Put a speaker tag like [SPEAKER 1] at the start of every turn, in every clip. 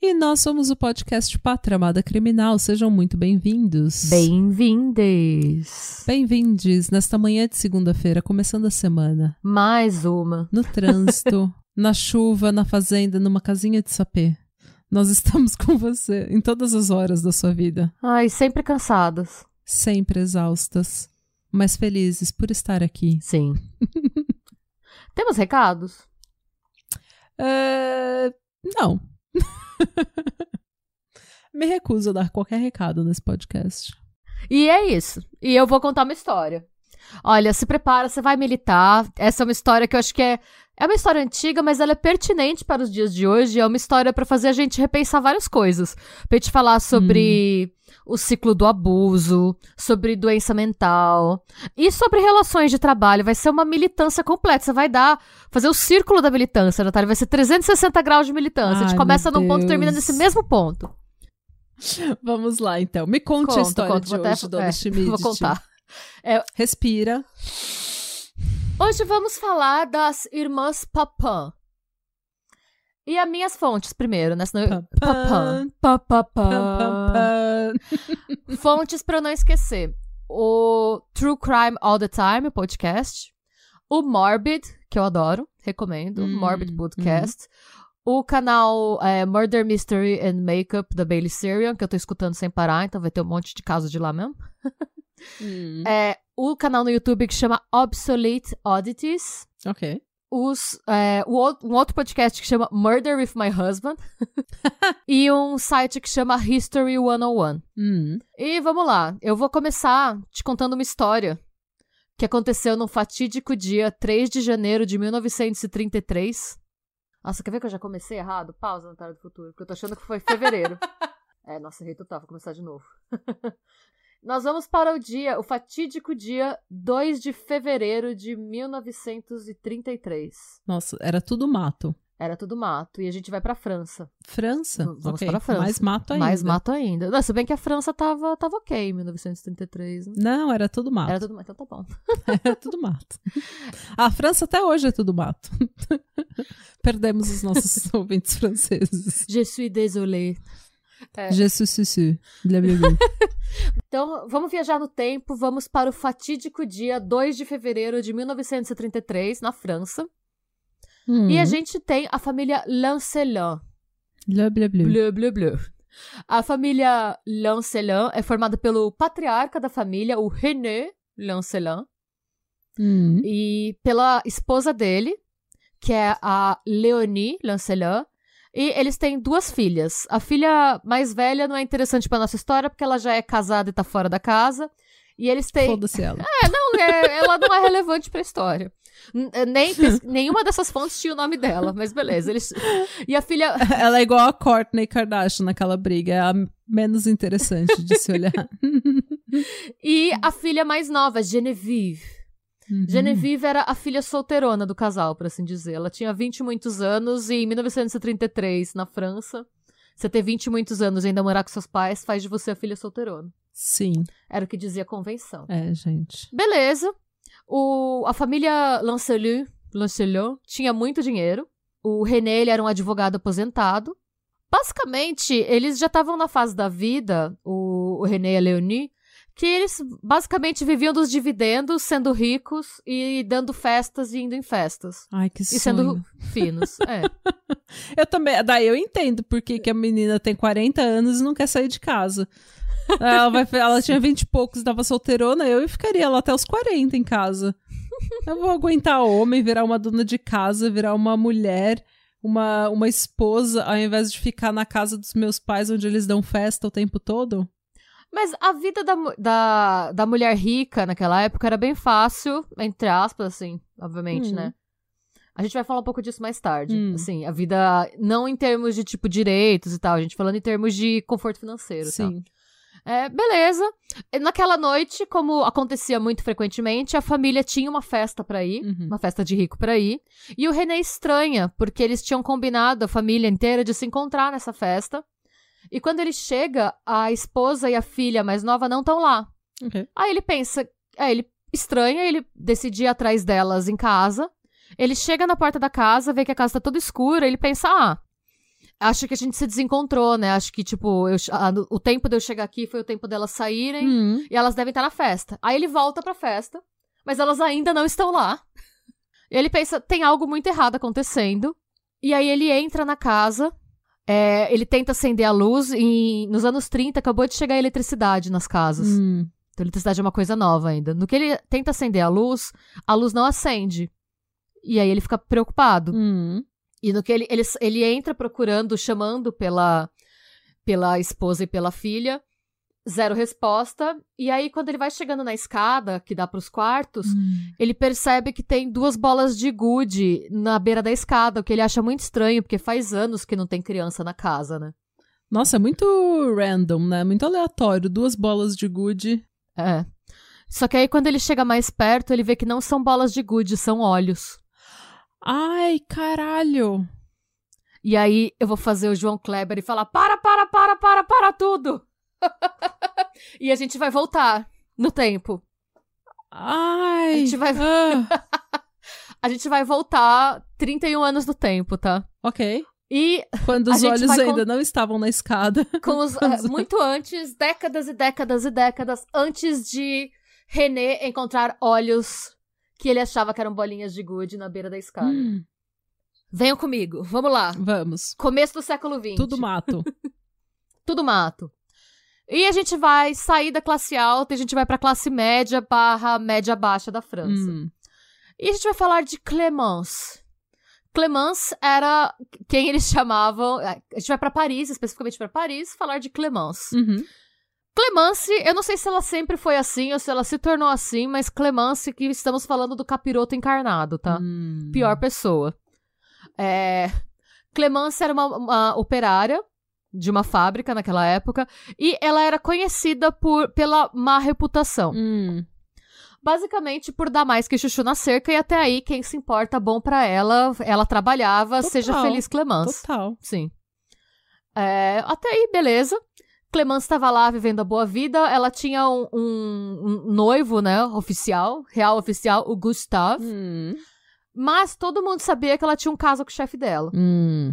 [SPEAKER 1] E nós somos o podcast Pátria Amada Criminal. Sejam muito bem-vindos.
[SPEAKER 2] Bem-vindes.
[SPEAKER 1] Bem-vindes nesta manhã de segunda-feira, começando a semana.
[SPEAKER 2] Mais uma.
[SPEAKER 1] No trânsito, na chuva, na fazenda, numa casinha de sapê. Nós estamos com você em todas as horas da sua vida,
[SPEAKER 2] Ai, sempre cansadas.
[SPEAKER 1] sempre exaustas, mas felizes por estar aqui.
[SPEAKER 2] Sim. Temos recados?
[SPEAKER 1] É, Não. Me recuso a dar qualquer recado nesse podcast.
[SPEAKER 2] E é isso. E eu vou contar uma história. Olha, se prepara, você vai militar. Essa é uma história que eu acho que é. É uma história antiga, mas ela é pertinente para os dias de hoje. É uma história para fazer a gente repensar várias coisas. Pra gente falar sobre o ciclo do abuso, sobre doença mental e sobre relações de trabalho. Vai ser uma militância completa. Você vai dar. Fazer o círculo da militância, Natália. Vai ser 360 graus de militância. a gente
[SPEAKER 1] Ai,
[SPEAKER 2] começa num ponto e termina nesse mesmo ponto.
[SPEAKER 1] Vamos lá, então. Me conte a
[SPEAKER 2] Conto,
[SPEAKER 1] história
[SPEAKER 2] conto,
[SPEAKER 1] de
[SPEAKER 2] vou até-
[SPEAKER 1] hoje, Dona
[SPEAKER 2] é,
[SPEAKER 1] Schmidt.
[SPEAKER 2] Vou contar.
[SPEAKER 1] Respira.
[SPEAKER 2] Hoje vamos falar das irmãs Papin. E as minhas fontes primeiro, né? Senão
[SPEAKER 1] Papin.
[SPEAKER 2] Fontes pra eu não esquecer. O True Crime All the Time, o podcast. O Morbid, que eu adoro, recomendo.
[SPEAKER 1] Hum,
[SPEAKER 2] Morbid Podcast. O canal é, Murder Mystery and Makeup da Bailey Sarian, que eu tô escutando sem parar, então vai ter um monte de casos de lá mesmo.
[SPEAKER 1] Hum,
[SPEAKER 2] É, o canal no YouTube que chama Obsolete Oddities.
[SPEAKER 1] Ok.
[SPEAKER 2] os, é, um outro podcast que chama Murder with My Husband e um site que chama History 101.
[SPEAKER 1] Hum.
[SPEAKER 2] E vamos lá, eu vou começar te contando uma história que aconteceu no fatídico dia 3 de janeiro de 1933. Nossa, quer ver que eu já comecei errado? Pausa, Natália do Futuro, porque eu tô achando que foi fevereiro. é, nossa, errei total, vou começar de novo. Nós vamos para o dia, o fatídico dia 2 de fevereiro de 1933.
[SPEAKER 1] Nossa, era tudo mato.
[SPEAKER 2] Era tudo mato. E a gente vai pra França.
[SPEAKER 1] França?
[SPEAKER 2] Vamos
[SPEAKER 1] ok.
[SPEAKER 2] para a França.
[SPEAKER 1] Mais mato ainda.
[SPEAKER 2] Mais mato ainda. Não, se bem que a França tava, tava ok em 1933. Né?
[SPEAKER 1] Não, era tudo mato.
[SPEAKER 2] Era tudo mato. Então tá bom.
[SPEAKER 1] Era tudo mato. A França até hoje é tudo mato. Perdemos os nossos ouvintes franceses.
[SPEAKER 2] Je suis désolée. É.
[SPEAKER 1] Je suis susu. Blá, blá, blá.
[SPEAKER 2] Então, vamos viajar no tempo. Vamos para o fatídico dia 2 de fevereiro de 1933, na França.
[SPEAKER 1] Hum.
[SPEAKER 2] E a gente tem a família Lancelin.
[SPEAKER 1] Blá, blá, blá.
[SPEAKER 2] Bleu, bleu, bleu. A família Lancelin é formada pelo patriarca da família, o René Lancelin,
[SPEAKER 1] Hum.
[SPEAKER 2] e pela esposa dele, que é a Leonie Lancelin. E eles têm duas filhas. A filha mais velha não é interessante pra nossa história, porque ela já é casada e tá fora da casa. E eles têm.
[SPEAKER 1] Foda-se ela.
[SPEAKER 2] Não, é- ela não é relevante pra história. É, Nem, nenhuma dessas fontes tinha o nome dela, mas beleza. Eles... E a filha.
[SPEAKER 1] Ela é igual a Courtney Kardashian naquela briga. É a menos interessante de se olhar.
[SPEAKER 2] E a filha mais nova, Genevieve.
[SPEAKER 1] Uhum.
[SPEAKER 2] Genevieve era a filha solteirona do casal, por assim dizer. Ela tinha 20 e muitos anos e em 1933, na França, você ter 20 e muitos anos e ainda morar com seus pais faz de você a filha solteirona.
[SPEAKER 1] Sim.
[SPEAKER 2] Era o que dizia a convenção.
[SPEAKER 1] É, gente.
[SPEAKER 2] Beleza. O, a família Lancelot, Lancelot tinha muito dinheiro. O René ele era um advogado aposentado. Basicamente, eles já estavam na fase da vida, o, o René e a Leonie, que eles basicamente viviam dos dividendos, sendo ricos e dando festas e indo em festas.
[SPEAKER 1] Ai, que
[SPEAKER 2] E
[SPEAKER 1] sonho.
[SPEAKER 2] sendo finos. É.
[SPEAKER 1] Eu também, daí eu entendo porque que a menina tem 40 anos e não quer sair de casa. Ela, vai, ela tinha 20 e poucos, estava solteirona, eu ficaria lá até os 40 em casa. Eu vou aguentar homem, virar uma dona de casa, virar uma mulher, uma, uma esposa, ao invés de ficar na casa dos meus pais, onde eles dão festa o tempo todo.
[SPEAKER 2] Mas a vida da, da, da mulher rica naquela época era bem fácil, entre aspas, assim, obviamente,
[SPEAKER 1] Hum.
[SPEAKER 2] né? A gente vai falar um pouco disso mais tarde.
[SPEAKER 1] Hum.
[SPEAKER 2] Assim, a vida, não em termos de, tipo, direitos e tal, a gente falando em termos de conforto financeiro e tal.
[SPEAKER 1] Sim.
[SPEAKER 2] É, beleza. Naquela noite, como acontecia muito frequentemente, a família tinha uma festa pra ir,
[SPEAKER 1] Uhum.
[SPEAKER 2] uma festa de rico pra ir. E o René estranha, porque eles tinham combinado, a família inteira, de se encontrar nessa festa. E quando ele chega, a esposa e a filha mais nova não estão lá. Aí ele pensa, aí ele estranha, ele decide ir atrás delas em casa. Ele chega na porta da casa, vê que a casa tá toda escura, ele pensa, ah, acho que a gente se desencontrou, né? Acho que, tipo, eu- no- o tempo de eu chegar aqui foi o tempo delas saírem
[SPEAKER 1] Hum.
[SPEAKER 2] e elas devem estar na festa. Aí ele volta pra festa, mas elas ainda não estão lá. E ele pensa, tem algo muito errado acontecendo. E aí ele entra na casa, é, ele tenta acender a luz e nos anos 30 acabou de chegar a eletricidade nas casas.
[SPEAKER 1] Hum.
[SPEAKER 2] Então, eletricidade é uma coisa nova ainda. No que ele tenta acender a luz, a luz não acende. E aí ele fica preocupado.
[SPEAKER 1] Hum.
[SPEAKER 2] E no que ele, ele, ele entra procurando, chamando pela, pela esposa e pela filha. Zero resposta. E aí, quando ele vai chegando na escada, que dá pros quartos,
[SPEAKER 1] Hum.
[SPEAKER 2] ele percebe que tem duas bolas de gude na beira da escada, o que ele acha muito estranho, porque faz anos que não tem criança na casa, né?
[SPEAKER 1] Nossa, é muito random, né? Muito aleatório. Duas bolas de good.
[SPEAKER 2] É. Só que aí, quando ele chega mais perto, ele vê que não são bolas de gude, são olhos.
[SPEAKER 1] Ai, caralho.
[SPEAKER 2] E aí eu vou fazer o João Kleber e falar: para, para, para, para, para tudo! e a gente vai voltar no tempo.
[SPEAKER 1] Ai.
[SPEAKER 2] A gente vai-
[SPEAKER 1] Ah,
[SPEAKER 2] A gente vai voltar 31 anos no tempo, tá?
[SPEAKER 1] ok.
[SPEAKER 2] E
[SPEAKER 1] Quando os olhos ainda
[SPEAKER 2] con-
[SPEAKER 1] não estavam na escada.
[SPEAKER 2] os, é, muito antes, décadas e décadas e décadas antes de René encontrar olhos que ele achava que eram bolinhas de gude na beira da escada.
[SPEAKER 1] Hum,
[SPEAKER 2] Venham comigo, vamos lá.
[SPEAKER 1] vamos.
[SPEAKER 2] Começo do século XX.
[SPEAKER 1] Tudo mato.
[SPEAKER 2] tudo mato. E a gente vai sair da classe alta e a gente vai pra classe média barra média baixa da França.
[SPEAKER 1] Hum.
[SPEAKER 2] E a gente vai falar de Clemence. Clemence era quem eles chamavam. A gente vai pra Paris, especificamente pra Paris, falar de Clemence.
[SPEAKER 1] Uhum.
[SPEAKER 2] Clemence, eu não sei se ela sempre foi assim ou se ela se tornou assim, mas Clemence, que estamos falando do capiroto encarnado, tá?
[SPEAKER 1] Hum.
[SPEAKER 2] pior pessoa. É... Clemence era uma, uma operária de uma fábrica naquela época e ela era conhecida por, pela má reputação.
[SPEAKER 1] Hum.
[SPEAKER 2] Basicamente por dar mais que chuchu na cerca e até aí quem se importa bom pra ela, ela trabalhava,
[SPEAKER 1] Total.
[SPEAKER 2] seja feliz Clemence.
[SPEAKER 1] Total.
[SPEAKER 2] Sim. É, até aí, beleza. Clemence estava lá vivendo a boa vida. Ela tinha um, um- um noivo, né? Oficial, real oficial, o Gustave.
[SPEAKER 1] Hum.
[SPEAKER 2] Mas todo mundo sabia que ela tinha um caso com o chefe dela.
[SPEAKER 1] Hum.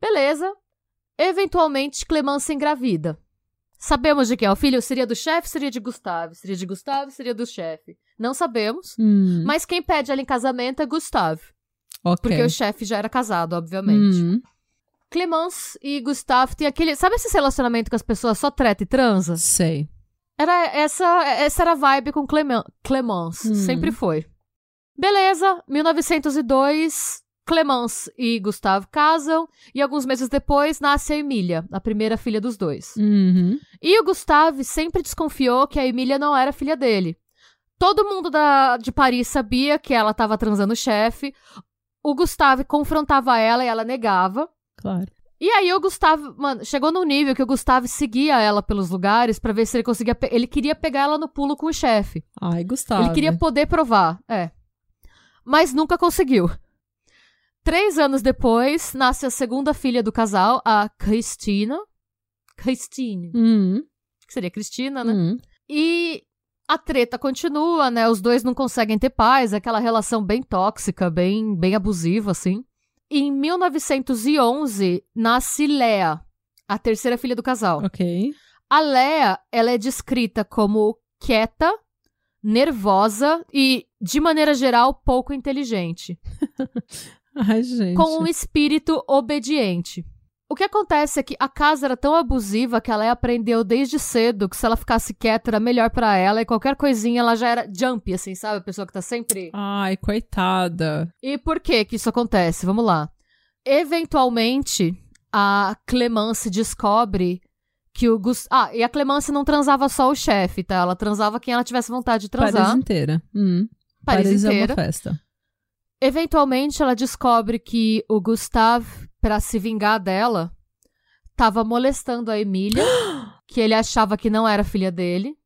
[SPEAKER 2] Beleza. Eventualmente, Clemence engravida. Sabemos de quem é o filho? Seria do chefe, seria de Gustave? Seria de Gustave, seria do chefe? Não sabemos.
[SPEAKER 1] Hum.
[SPEAKER 2] Mas quem pede ela em casamento é Gustave.
[SPEAKER 1] ok.
[SPEAKER 2] Porque o chefe já era casado, obviamente.
[SPEAKER 1] Hum.
[SPEAKER 2] Clemence e Gustave têm aquele. Sabe esse relacionamento que as pessoas só treta e transa?
[SPEAKER 1] Sei.
[SPEAKER 2] Era essa, essa era a vibe com Clemen, Clemence.
[SPEAKER 1] Hum.
[SPEAKER 2] Sempre foi. Beleza, 1902, Clemence e Gustave casam. E alguns meses depois nasce a Emília, a primeira filha dos dois.
[SPEAKER 1] Uhum.
[SPEAKER 2] E o Gustave sempre desconfiou que a Emília não era filha dele. Todo mundo da, de Paris sabia que ela estava transando o chefe. O Gustave confrontava ela e ela negava.
[SPEAKER 1] Claro.
[SPEAKER 2] E aí o Gustavo, mano, chegou num nível que o Gustavo seguia ela pelos lugares pra ver se ele conseguia. Ele queria pegar ela no pulo com o chefe.
[SPEAKER 1] Ai, Gustavo.
[SPEAKER 2] Ele queria poder provar, é. Mas nunca conseguiu. Três anos depois, nasce a segunda filha do casal, a Cristina. Christine.
[SPEAKER 1] Hum.
[SPEAKER 2] Que seria Cristina, né?
[SPEAKER 1] Hum.
[SPEAKER 2] E a treta continua, né? Os dois não conseguem ter paz, aquela relação bem tóxica, bem, bem abusiva, assim. Em 1911, nasce Lea, a terceira filha do casal.
[SPEAKER 1] Ok.
[SPEAKER 2] A Lea, ela é descrita como quieta, nervosa e, de maneira geral, pouco inteligente,
[SPEAKER 1] Ai, gente.
[SPEAKER 2] com um espírito obediente. O que acontece é que a casa era tão abusiva que a Lea aprendeu desde cedo que se ela ficasse quieta era melhor pra ela e qualquer coisinha ela já era jump, assim, sabe? A pessoa que tá sempre.
[SPEAKER 1] Ai, coitada.
[SPEAKER 2] E por que que isso acontece? Vamos lá. Eventualmente, a Clemence descobre que o Gus... Ah, e a Clemence não transava só o chefe, tá? Ela transava quem ela tivesse vontade de transar.
[SPEAKER 1] Paris inteira. Hum.
[SPEAKER 2] Paris
[SPEAKER 1] Paris é
[SPEAKER 2] inteira.
[SPEAKER 1] uma festa.
[SPEAKER 2] Eventualmente, ela descobre que o Gustave, pra se vingar dela, tava molestando a Emília, que ele achava que não era filha dele.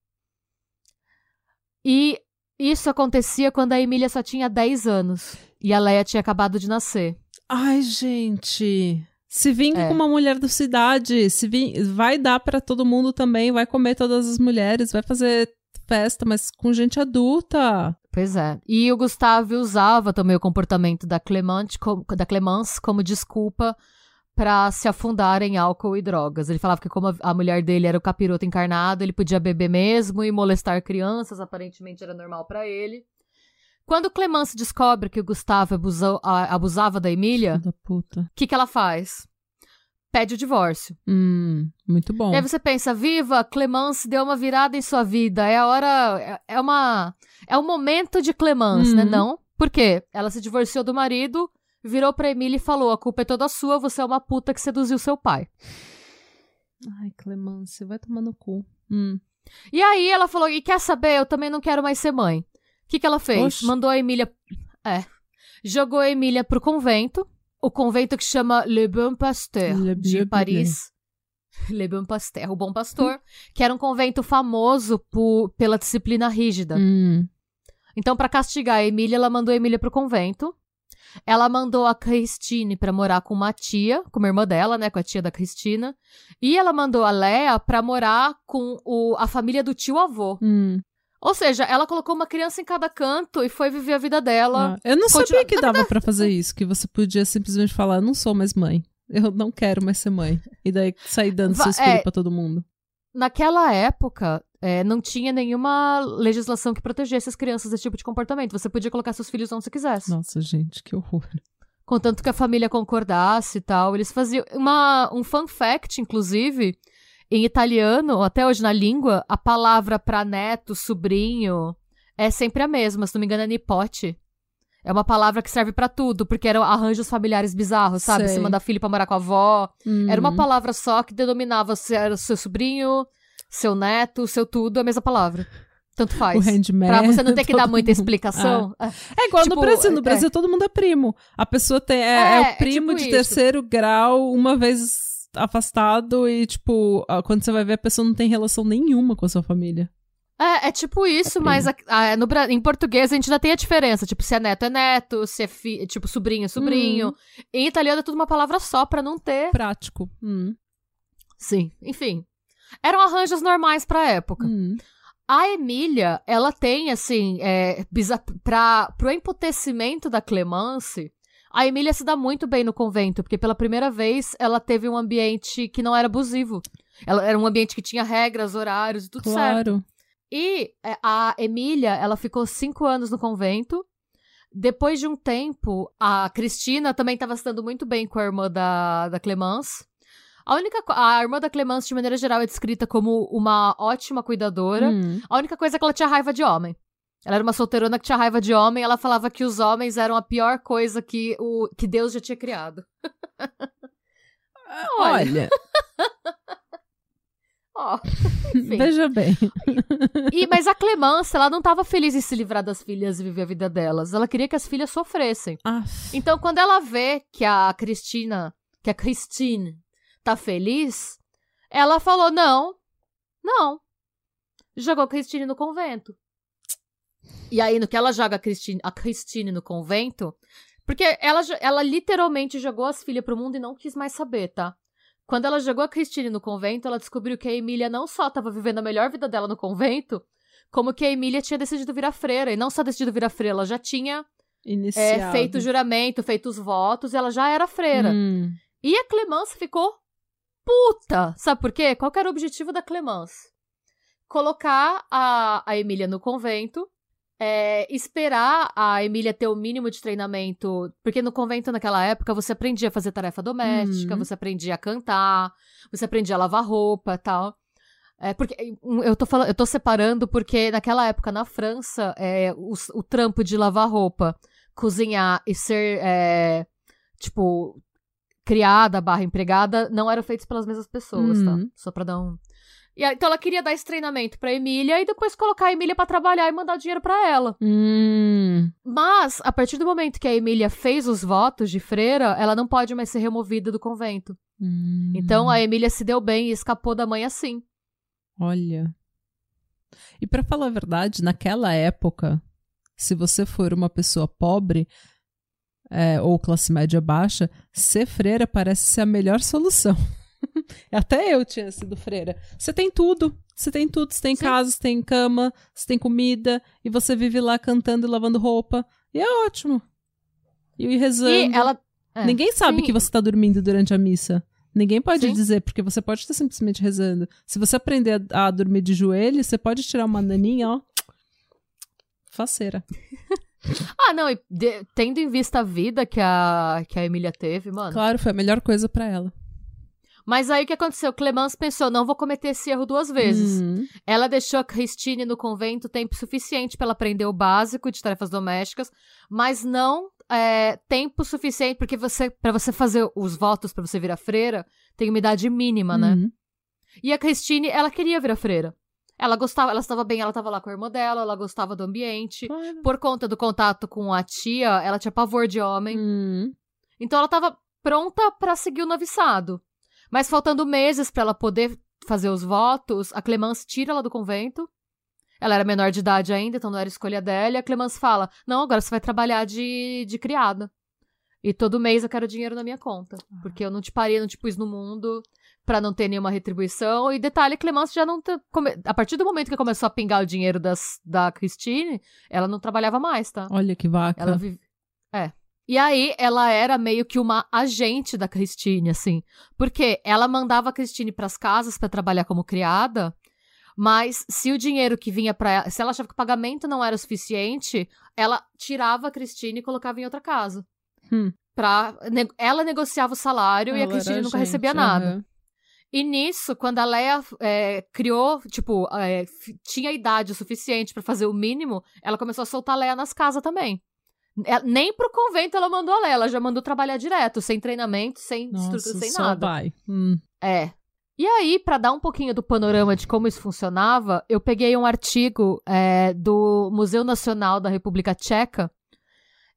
[SPEAKER 2] E isso acontecia quando a Emília só tinha 10 anos. E a Leia tinha acabado de nascer.
[SPEAKER 1] Ai, gente. Se vingue
[SPEAKER 2] É.
[SPEAKER 1] com uma mulher da cidade. Se vin... Vai dar pra todo mundo também. Vai comer todas as mulheres. Vai fazer festa, mas com gente adulta.
[SPEAKER 2] Pois é. E o Gustavo usava também o comportamento da Clemente, como- da Clemence como desculpa pra se afundar em álcool e drogas. Ele falava que como a, mulher dele era o capiroto encarnado, ele podia beber mesmo e molestar crianças, aparentemente era normal pra ele. Quando Clemence descobre que o Gustavo abusou- abusava da Emília, o que, que ela faz? Pede o divórcio.
[SPEAKER 1] Hum, muito bom.
[SPEAKER 2] E aí você pensa, viva, Clemence deu uma virada em sua vida. É a hora. É é uma. É o momento de Clemence, né?
[SPEAKER 1] Uhum.
[SPEAKER 2] Não? Por quê? Ela se divorciou do marido, virou pra Emília e falou: a culpa é toda sua, você é uma puta que seduziu seu pai.
[SPEAKER 1] Ai, Clemence, vai tomar no cu. Hum.
[SPEAKER 2] E aí ela falou: e quer saber? Eu também não quero mais ser mãe. O que, que ela fez?
[SPEAKER 1] Oxe.
[SPEAKER 2] Mandou a Emília. É. Jogou a Emília pro convento. O convento que chama Le Bon Pasteur,
[SPEAKER 1] Le
[SPEAKER 2] de Paris. Le Bon Pasteur, o Bom Pastor, que era um convento famoso por, pela disciplina rígida.
[SPEAKER 1] Hum.
[SPEAKER 2] Então, pra castigar a Emília, ela mandou a Emília pro convento. Ela mandou a Christine pra morar com uma tia, com uma irmã dela, né, com a tia da Cristina. E ela mandou a Léa pra morar com o, a família do tio avô.
[SPEAKER 1] Hum.
[SPEAKER 2] Ou seja, ela colocou uma criança em cada canto e foi viver a vida dela.
[SPEAKER 1] Ah, eu não
[SPEAKER 2] Continua-
[SPEAKER 1] sabia que dava pra fazer isso, que você podia simplesmente falar, não sou mais mãe. Eu não quero mais ser mãe. E daí sair dando
[SPEAKER 2] Va-
[SPEAKER 1] seus
[SPEAKER 2] é.
[SPEAKER 1] filhos pra todo mundo.
[SPEAKER 2] Naquela época, é, não tinha nenhuma legislação que protegesse as crianças desse tipo de comportamento. Você podia colocar seus filhos onde você quisesse.
[SPEAKER 1] Nossa, gente, que horror.
[SPEAKER 2] Contanto que a família concordasse e tal. Eles faziam. Uma, um fun fact, inclusive, em italiano, até hoje na língua, a palavra pra neto, sobrinho, é sempre a mesma. Se não me engano, é nipote. É uma palavra que serve pra tudo, porque eram arranjos familiares bizarros, sabe?
[SPEAKER 1] Sei.
[SPEAKER 2] Você mandar filho pra morar com a avó. Era uma
[SPEAKER 1] Hum.
[SPEAKER 2] palavra só que denominava se era seu sobrinho, seu neto, seu tudo, a mesma palavra. Tanto
[SPEAKER 1] O
[SPEAKER 2] faz.
[SPEAKER 1] handman.
[SPEAKER 2] Pra você não ter que dar muita
[SPEAKER 1] mundo.
[SPEAKER 2] explicação.
[SPEAKER 1] É igual
[SPEAKER 2] Tipo,
[SPEAKER 1] no Brasil. No
[SPEAKER 2] é.
[SPEAKER 1] Brasil todo mundo é primo. A pessoa tem, é,
[SPEAKER 2] É,
[SPEAKER 1] é
[SPEAKER 2] é
[SPEAKER 1] o primo
[SPEAKER 2] tipo
[SPEAKER 1] de
[SPEAKER 2] isso.
[SPEAKER 1] terceiro grau, uma vez afastado, e, tipo, quando você vai ver, a pessoa não tem relação nenhuma com a sua família.
[SPEAKER 2] É, é tipo isso,
[SPEAKER 1] É
[SPEAKER 2] mas a- a- no, em português a gente ainda tem a diferença. Tipo, se é neto é neto, se é fi, tipo sobrinho é sobrinho.
[SPEAKER 1] Uhum.
[SPEAKER 2] Em italiano é tudo uma palavra só pra não ter.
[SPEAKER 1] Prático. Hum.
[SPEAKER 2] Sim, enfim. Eram arranjos normais pra época.
[SPEAKER 1] Hum.
[SPEAKER 2] A Emília, ela tem, assim, é, pra, pro emputecimento da Clemence, a Emília se dá muito bem no convento, porque pela primeira vez ela teve um ambiente que não era abusivo. Ela, era um ambiente que tinha regras, horários e tudo certo.
[SPEAKER 1] Claro.
[SPEAKER 2] E é, a Emília, ela ficou cinco anos no convento. Depois de um tempo, a Cristina também estava se dando muito bem com a irmã da, da Clemence. A única a irmã da Clemence, de maneira geral, é descrita como uma ótima cuidadora.
[SPEAKER 1] Hum.
[SPEAKER 2] A única coisa é que ela tinha raiva de homem. Ela era uma solteirona que tinha raiva de homem. Ela falava que os homens eram a pior coisa que, o, que Deus já tinha criado.
[SPEAKER 1] Olha,
[SPEAKER 2] Ó, enfim.
[SPEAKER 1] veja bem.
[SPEAKER 2] E, mas a Clemence, ela não estava feliz em se livrar das filhas e viver a vida delas. Ela queria que as filhas sofressem.
[SPEAKER 1] Aff.
[SPEAKER 2] Então, quando ela vê que a Cristina, que a Christine tá feliz, ela falou: não, não. Jogou a Christine no convento. E aí, no que ela joga a Christine, a Christine no convento, porque ela, ela literalmente jogou as filhas pro mundo e não quis mais saber, tá? Quando ela jogou a Christine no convento, ela descobriu que a Emília não só estava vivendo a melhor vida dela no convento, como que a Emília tinha decidido virar freira. E não só decidido virar freira, ela já tinha é, feito o juramento, feito os votos, e ela já era freira.
[SPEAKER 1] Hum.
[SPEAKER 2] E a Clemence ficou puta. Sabe por quê? Qual era o objetivo da Clemence? Colocar a, a Emília no convento, é, esperar a Emília ter o mínimo de treinamento. Porque no convento, naquela época, você aprendia a fazer tarefa doméstica,
[SPEAKER 1] Uhum.
[SPEAKER 2] você aprendia a cantar, você aprendia a lavar roupa e tal. É, porque eu tô falando, eu tô separando porque naquela época na França, é, o, o trampo de lavar roupa, cozinhar e ser é, tipo criada barra empregada não eram feitos pelas mesmas pessoas,
[SPEAKER 1] Uhum.
[SPEAKER 2] tá? Só pra dar um. E aí, então ela queria dar esse treinamento pra Emília e depois colocar a Emília pra trabalhar e mandar dinheiro pra ela.
[SPEAKER 1] Hum.
[SPEAKER 2] Mas, a partir do momento que a Emília fez os votos de freira, ela não pode mais ser removida do convento.
[SPEAKER 1] Hum.
[SPEAKER 2] Então a Emília se deu bem e escapou da mãe assim.
[SPEAKER 1] Olha. E para falar a verdade, naquela época, se você for uma pessoa pobre é, ou classe média baixa, ser freira parece ser a melhor solução. Até eu tinha sido freira. Você tem tudo. Você tem tudo. Você tem Sim. casa, você tem cama, você tem comida. E você vive lá cantando e lavando roupa. E é ótimo. E rezando.
[SPEAKER 2] E ela.
[SPEAKER 1] É, Ninguém sabe sim. que você tá dormindo durante a missa. Ninguém pode sim. dizer, porque você pode estar simplesmente rezando. Se você aprender a, a dormir de joelho, você pode tirar uma naninha, ó. Faceira.
[SPEAKER 2] ah, não, e de, tendo em vista a vida que a, que a Emília teve, mano.
[SPEAKER 1] Claro, foi a melhor coisa para ela.
[SPEAKER 2] Mas aí o que aconteceu? Clemence pensou, não vou cometer esse erro duas vezes. Uhum. Ela deixou a Christine no convento tempo suficiente para ela aprender o básico de tarefas domésticas, mas não é, tempo suficiente porque você para você fazer os votos para você virar freira tem uma idade mínima, né? uhum. né? E a Christine, ela queria virar freira. Ela gostava, ela estava bem, ela estava lá com a irmã dela, ela gostava do ambiente. Claro. Por conta do contato com a tia, ela tinha pavor de homem.
[SPEAKER 1] Uhum.
[SPEAKER 2] Então ela estava pronta para seguir o noviçado. Mas faltando meses para ela poder fazer os votos, a Clemence tira ela do convento. Ela era menor de idade ainda, então não era escolha dela. E a Clemence fala: Não, agora você vai trabalhar de, de criada. E todo mês eu quero dinheiro na minha conta. Ah. Porque eu não te parei, não te pus no mundo para não ter nenhuma retribuição. E detalhe, Clemence já não. Te... A partir do momento que começou a pingar o dinheiro das, da Christine, ela não trabalhava mais, tá?
[SPEAKER 1] Olha que vaca.
[SPEAKER 2] Ela vive. É. E aí, ela era meio que uma agente da Christine, assim. Porque ela mandava a Christine pras casas para trabalhar como criada, mas se o dinheiro que vinha para ela, se ela achava que o pagamento não era o suficiente, ela tirava a Christine e colocava em outra casa.
[SPEAKER 1] Hum.
[SPEAKER 2] Pra, ne ela negociava o salário ela e a Christine nunca gente, recebia nada. Uhum. E nisso, quando a Leia é, criou, tipo, é, tinha idade o suficiente para fazer o mínimo, ela começou a soltar a Leia nas casas também. Nem pro convento ela mandou ela, ela já mandou trabalhar direto, sem treinamento, sem Nossa, estrutura, sem nada.
[SPEAKER 1] Vai. Hum.
[SPEAKER 2] É. E aí, para dar um pouquinho do panorama de como isso funcionava, eu peguei um artigo é, do Museu Nacional da República Tcheca,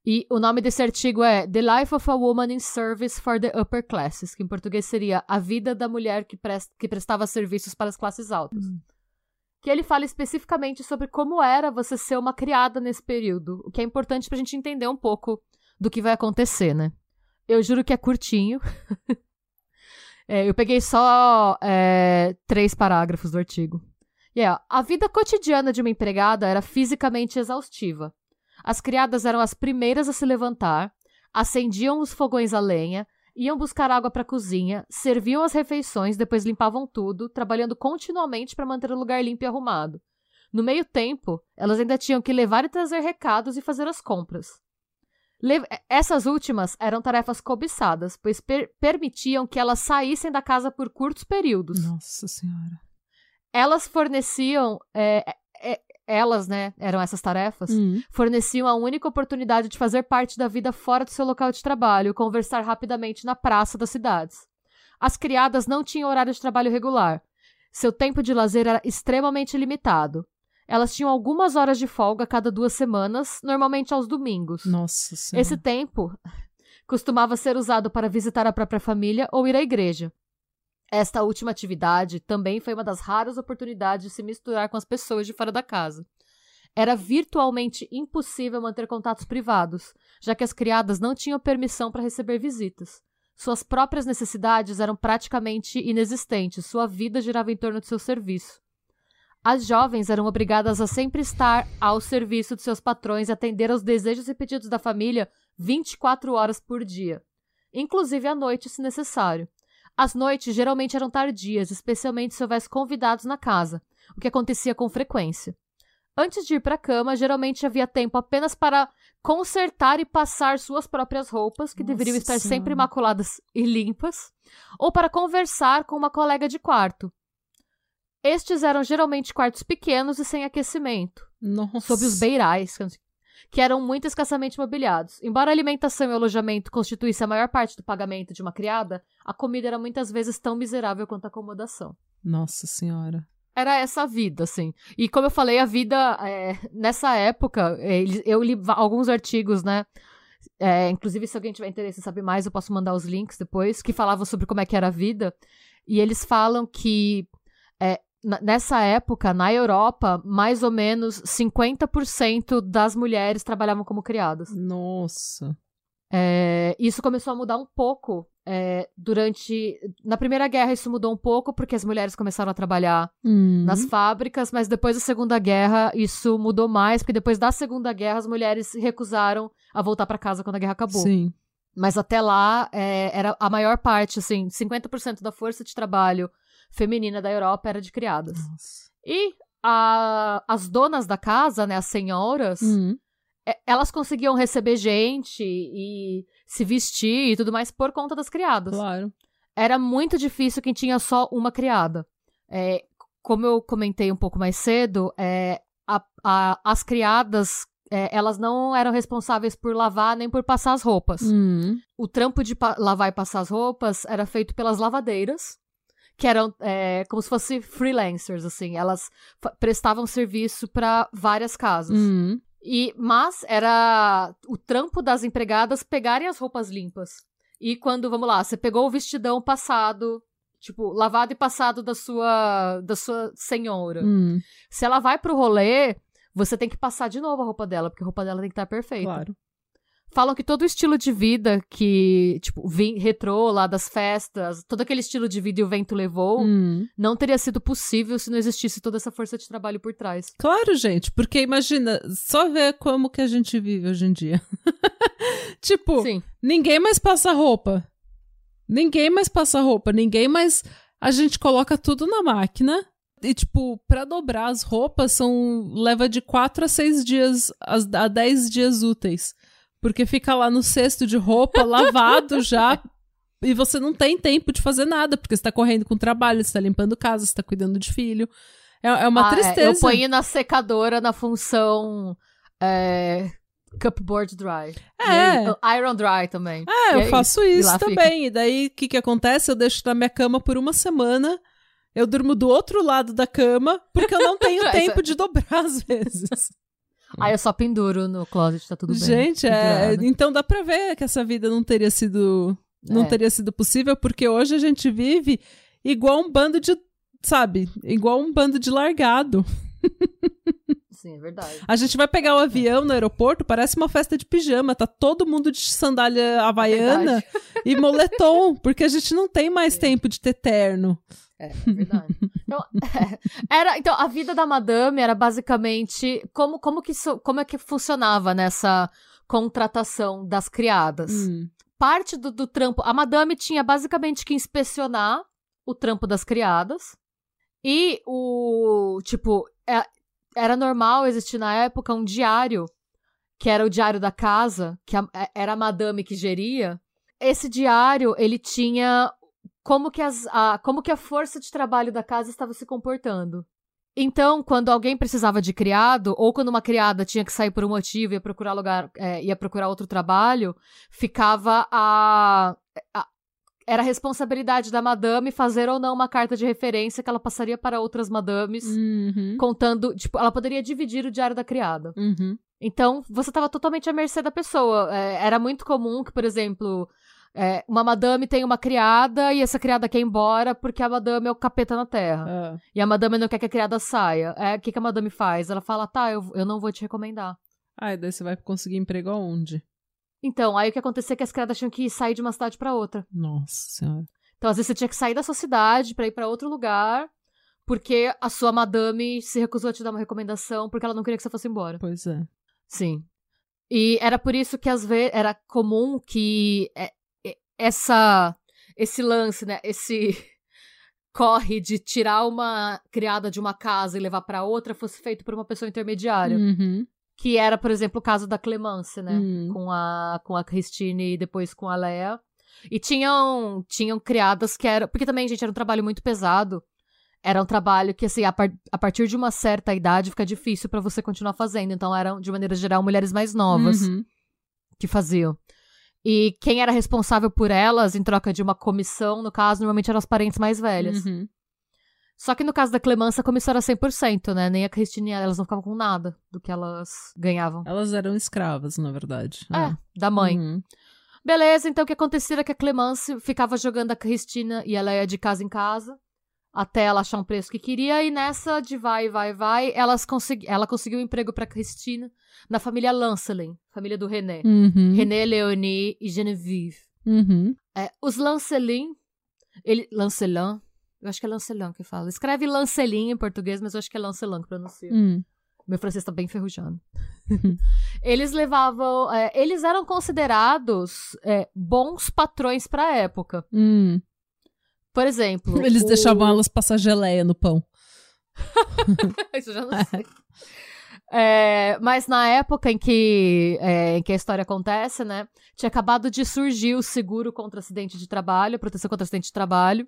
[SPEAKER 2] e o nome desse artigo é The Life of a Woman in Service for the Upper Classes, que em português seria A Vida da Mulher que, prest que Prestava Serviços para as Classes Altas. Hum que ele fala especificamente sobre como era você ser uma criada nesse período, o que é importante pra gente entender um pouco do que vai acontecer, né? Eu juro que é curtinho. é, eu peguei só é, três parágrafos do artigo. Yeah, a vida cotidiana de uma empregada era fisicamente exaustiva. As criadas eram as primeiras a se levantar, acendiam os fogões a lenha, Iam buscar água para a cozinha, serviam as refeições, depois limpavam tudo, trabalhando continuamente para manter o lugar limpo e arrumado. No meio tempo, elas ainda tinham que levar e trazer recados e fazer as compras. Le Essas últimas eram tarefas cobiçadas, pois per permitiam que elas saíssem da casa por curtos períodos.
[SPEAKER 1] Nossa Senhora.
[SPEAKER 2] Elas forneciam é, é, elas, né, eram essas tarefas,
[SPEAKER 1] uhum.
[SPEAKER 2] forneciam a única oportunidade de fazer parte da vida fora do seu local de trabalho e conversar rapidamente na praça das cidades. As criadas não tinham horário de trabalho regular. Seu tempo de lazer era extremamente limitado. Elas tinham algumas horas de folga cada duas semanas, normalmente aos domingos.
[SPEAKER 1] Nossa Senhora.
[SPEAKER 2] Esse tempo costumava ser usado para visitar a própria família ou ir à igreja. Esta última atividade também foi uma das raras oportunidades de se misturar com as pessoas de fora da casa. Era virtualmente impossível manter contatos privados, já que as criadas não tinham permissão para receber visitas. Suas próprias necessidades eram praticamente inexistentes, sua vida girava em torno de seu serviço. As jovens eram obrigadas a sempre estar ao serviço de seus patrões e atender aos desejos e pedidos da família 24 horas por dia, inclusive à noite, se necessário. As noites geralmente eram tardias, especialmente se houvesse convidados na casa, o que acontecia com frequência. Antes de ir para a cama, geralmente havia tempo apenas para consertar e passar suas próprias roupas, que Nossa deveriam estar senhora. sempre imaculadas e limpas, ou para conversar com uma colega de quarto. Estes eram geralmente quartos pequenos e sem aquecimento,
[SPEAKER 1] Nossa.
[SPEAKER 2] sob os beirais, que eram muito escassamente mobiliados. Embora a alimentação e o alojamento constituísse a maior parte do pagamento de uma criada, a comida era muitas vezes tão miserável quanto a acomodação.
[SPEAKER 1] Nossa Senhora.
[SPEAKER 2] Era essa a vida, assim. E como eu falei, a vida, é, nessa época, é, eu li alguns artigos, né? É, inclusive, se alguém tiver interesse em saber mais, eu posso mandar os links depois, que falavam sobre como é que era a vida. E eles falam que é, nessa época, na Europa, mais ou menos 50% das mulheres trabalhavam como criadas.
[SPEAKER 1] Nossa.
[SPEAKER 2] É, isso começou a mudar um pouco é, durante. Na Primeira Guerra, isso mudou um pouco, porque as mulheres começaram a trabalhar
[SPEAKER 1] Hum.
[SPEAKER 2] nas fábricas, mas depois da Segunda Guerra, isso mudou mais, porque depois da Segunda Guerra, as mulheres se recusaram a voltar pra casa quando a guerra acabou.
[SPEAKER 1] Sim.
[SPEAKER 2] Mas até lá, é, era a maior parte, assim, 50% da força de trabalho feminina da Europa era de criadas.
[SPEAKER 1] Nossa.
[SPEAKER 2] E a- as donas da casa, né, as senhoras,
[SPEAKER 1] Hum.
[SPEAKER 2] é, elas conseguiam receber gente e se vestir e tudo mais por conta das criadas.
[SPEAKER 1] Claro.
[SPEAKER 2] Era muito difícil quem tinha só uma criada. É, como eu comentei um pouco mais cedo, é, a- a- as criadas, é, elas não eram responsáveis por lavar nem por passar as roupas.
[SPEAKER 1] Hum.
[SPEAKER 2] O trampo de lavar e passar as roupas era feito pelas lavadeiras, que eram é, como se fossem freelancers, assim. Elas prestavam serviço para várias casas.
[SPEAKER 1] Hum.
[SPEAKER 2] E, mas era o trampo das empregadas pegarem as roupas limpas. E quando, vamos lá, você pegou o vestidão passado, tipo, lavado e passado da sua da sua senhora.
[SPEAKER 1] Hum.
[SPEAKER 2] Se ela vai pro rolê, você tem que passar de novo a roupa dela, porque a roupa dela tem que estar perfeita.
[SPEAKER 1] Claro.
[SPEAKER 2] Falam que todo o estilo de vida que, tipo, vim, retrô lá das festas, todo aquele estilo de vida e o vento levou,
[SPEAKER 1] Hum.
[SPEAKER 2] não teria sido possível se não existisse toda essa força de trabalho por trás.
[SPEAKER 1] Claro, gente, porque imagina, só ver como que a gente vive hoje em dia. tipo,
[SPEAKER 2] Sim.
[SPEAKER 1] ninguém mais passa roupa. Ninguém mais passa roupa, ninguém mais. A gente coloca tudo na máquina. E, tipo, pra dobrar as roupas são. leva de 4 a 6 dias as- a 10 dias úteis. Porque fica lá no cesto de roupa, lavado já. E você não tem tempo de fazer nada, porque você tá correndo com trabalho, você tá limpando casa, você tá cuidando de filho. É, é uma
[SPEAKER 2] Ah, é,
[SPEAKER 1] tristeza.
[SPEAKER 2] eu ponho na secadora na função é, cupboard dry.
[SPEAKER 1] É.
[SPEAKER 2] Aí, Iron dry também.
[SPEAKER 1] É,
[SPEAKER 2] E
[SPEAKER 1] eu
[SPEAKER 2] aí-
[SPEAKER 1] faço
[SPEAKER 2] e
[SPEAKER 1] isso
[SPEAKER 2] lá fica.
[SPEAKER 1] também. E daí, o que que acontece? Eu deixo na minha cama por uma semana. Eu durmo do outro lado da cama, porque eu não tenho
[SPEAKER 2] Isso
[SPEAKER 1] tempo
[SPEAKER 2] é-
[SPEAKER 1] de dobrar às vezes.
[SPEAKER 2] Aí eu só penduro no closet, tá tudo bem.
[SPEAKER 1] Gente, é, então dá pra ver que essa vida não teria sido não
[SPEAKER 2] É.
[SPEAKER 1] teria sido possível, porque hoje a gente vive igual um bando de, sabe, igual um bando de largado.
[SPEAKER 2] Sim, é verdade.
[SPEAKER 1] A gente vai pegar o avião no aeroporto, parece uma festa de pijama, tá todo mundo de sandália havaiana
[SPEAKER 2] Verdade.
[SPEAKER 1] e moletom, porque a gente não tem mais tempo de ter terno.
[SPEAKER 2] É, é verdade. Então, era, então, a vida da madame era basicamente como, como, que como é que funcionava nessa contratação das criadas.
[SPEAKER 1] Hum.
[SPEAKER 2] Parte do, do trampo. A madame tinha basicamente que inspecionar o trampo das criadas. E o. Tipo, é- era normal existir na época um diário, que era o diário da casa, que a- é- era a madame que geria. Esse diário, ele tinha como que, as, a, como que a força de trabalho da casa estava se comportando. Então, quando alguém precisava de criado, ou quando uma criada tinha que sair por um motivo e ia procurar lugar, é, ia procurar outro trabalho, ficava a, a- era a responsabilidade da madame fazer ou não uma carta de referência que ela passaria para outras madames,
[SPEAKER 1] Uhum.
[SPEAKER 2] contando, tipo, ela poderia dividir o diário da criada.
[SPEAKER 1] Uhum.
[SPEAKER 2] Então, você estava totalmente à mercê da pessoa. É, era muito comum que, por exemplo, é, uma madame tem uma criada e essa criada quer ir embora porque a madame é o capeta na terra.
[SPEAKER 1] Ah.
[SPEAKER 2] E a madame não quer que a criada saia. É, o que, que a madame faz? Ela fala, tá, eu, eu não vou te recomendar.
[SPEAKER 1] Ai, daí você vai conseguir emprego aonde?
[SPEAKER 2] Então, aí o que acontecia é que as criadas tinham que sair de uma cidade para outra.
[SPEAKER 1] Nossa senhora.
[SPEAKER 2] Então, às vezes, você tinha que sair da sua cidade para ir para outro lugar, porque a sua madame se recusou a te dar uma recomendação porque ela não queria que você fosse embora.
[SPEAKER 1] Pois é.
[SPEAKER 2] Sim. E era por isso que às vezes era comum que é, é, essa esse lance, né, esse corre de tirar uma criada de uma casa e levar para outra fosse feito por uma pessoa intermediária,
[SPEAKER 1] Uhum.
[SPEAKER 2] que era, por exemplo, o caso da Clemence, né,
[SPEAKER 1] Hum.
[SPEAKER 2] com a com a Christine e depois com a Lea. E tinham tinham criadas que eram, porque também, gente, era um trabalho muito pesado. Era um trabalho que, assim, a, par- a partir de uma certa idade fica difícil pra você continuar fazendo. Então, eram, de maneira geral, mulheres mais novas
[SPEAKER 1] Uhum.
[SPEAKER 2] que faziam. E quem era responsável por elas, em troca de uma comissão, no caso, normalmente eram as parentes mais velhas.
[SPEAKER 1] Uhum.
[SPEAKER 2] Só que no caso da Clemência, a comissão era 100%, né? Nem a Cristine, elas não ficavam com nada do que elas ganhavam.
[SPEAKER 1] Elas eram escravas, na verdade.
[SPEAKER 2] É, da mãe.
[SPEAKER 1] Uhum.
[SPEAKER 2] Beleza, então o que acontecia era que a Clemence ficava jogando a Cristina e ela ia de casa em casa. Até ela achar um preço que queria, e nessa de vai, vai, vai, elas consegui ela conseguiu um emprego pra Cristina na família Lancelin, família do René.
[SPEAKER 1] Uhum.
[SPEAKER 2] René, Leonie e Genevieve.
[SPEAKER 1] Uhum.
[SPEAKER 2] É, os Lancelin, ele, Lancelin, eu acho que é Lancelin que fala. Escreve Lancelin em português, mas eu acho que é Lancelin que pronuncia.
[SPEAKER 1] Hum.
[SPEAKER 2] Meu francês tá bem enferrujando. eles levavam. é, eles eram considerados é, bons patrões pra época.
[SPEAKER 1] Hum.
[SPEAKER 2] Por exemplo.
[SPEAKER 1] Eles
[SPEAKER 2] o-
[SPEAKER 1] deixavam elas passar geleia no pão.
[SPEAKER 2] Isso eu já não sei. É, mas na época em que, é, em que a história acontece, né? Tinha acabado de surgir o seguro contra acidente de trabalho, proteção contra acidente de trabalho.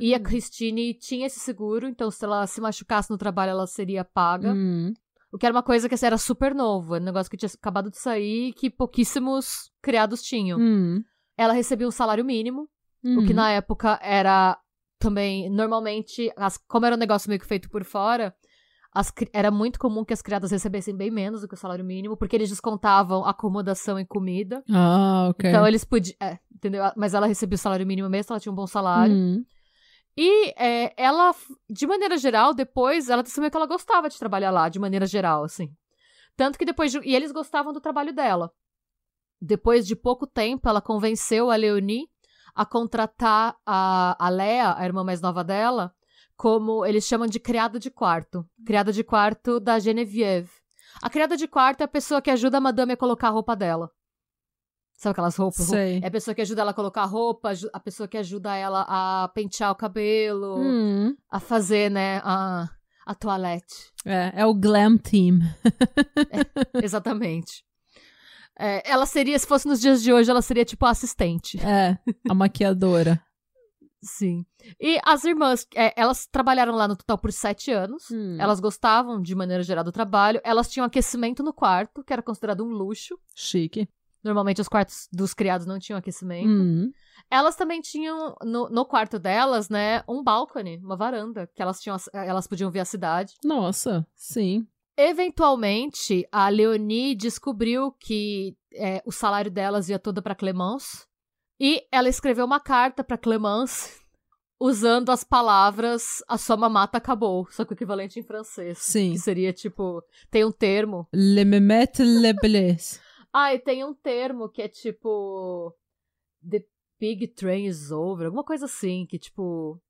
[SPEAKER 2] E a Christine tinha esse seguro, então se ela se machucasse no trabalho, ela seria paga.
[SPEAKER 1] Hum.
[SPEAKER 2] O que era uma coisa que assim, era super novo, era um negócio que tinha acabado de sair e que pouquíssimos criados tinham.
[SPEAKER 1] Hum.
[SPEAKER 2] Ela recebia um salário mínimo, o que
[SPEAKER 1] Uhum.
[SPEAKER 2] na época era também, normalmente, as- como era um negócio meio que feito por fora, as era muito comum que as criadas recebessem bem menos do que o salário mínimo, porque eles descontavam acomodação e comida.
[SPEAKER 1] Ah, ok.
[SPEAKER 2] Então eles podiam. É, entendeu? Mas ela recebia o salário mínimo mesmo, ela tinha um bom salário.
[SPEAKER 1] Hum.
[SPEAKER 2] E é, ela, de maneira geral, depois, ela assumiu que ela gostava de trabalhar lá, de maneira geral, assim. Tanto que depois. de- E eles gostavam do trabalho dela. Depois de pouco tempo, ela convenceu a Leonie a contratar a, a Lea, a irmã mais nova dela, como eles chamam de criada de quarto. Criada de quarto da Genevieve. A criada de quarto é a pessoa que ajuda a madame a colocar a roupa dela. Sabe aquelas roupas?
[SPEAKER 1] Sei.
[SPEAKER 2] É a pessoa que ajuda ela a colocar a roupa, a pessoa que ajuda ela a pentear o cabelo,
[SPEAKER 1] Hum.
[SPEAKER 2] a fazer, né, a, a toilette.
[SPEAKER 1] É, é o glam team.
[SPEAKER 2] Exatamente. É, ela seria, se fosse nos dias de hoje, ela seria tipo a assistente.
[SPEAKER 1] É, a maquiadora.
[SPEAKER 2] Sim. E as irmãs, é, elas trabalharam lá no total por sete anos.
[SPEAKER 1] Hum.
[SPEAKER 2] Elas gostavam, de maneira geral, do trabalho. Elas tinham aquecimento no quarto, que era considerado um luxo.
[SPEAKER 1] Chique.
[SPEAKER 2] Normalmente os quartos dos criados não tinham aquecimento.
[SPEAKER 1] Hum.
[SPEAKER 2] Elas também tinham, no, no quarto delas, né, um balcone, uma varanda, que elas, tinham, elas podiam ver a cidade.
[SPEAKER 1] Nossa, sim.
[SPEAKER 2] Eventualmente, a Leonie descobriu que é, o salário delas ia todo para Clemence. E ela escreveu uma carta para Clemence usando as palavras a sua mamata acabou, só que o equivalente em francês.
[SPEAKER 1] Sim.
[SPEAKER 2] Que seria tipo, tem um termo.
[SPEAKER 1] Le Mehmet Le Blesse.
[SPEAKER 2] Ah, e tem um termo que é tipo The Pig Train is over, alguma coisa assim, que tipo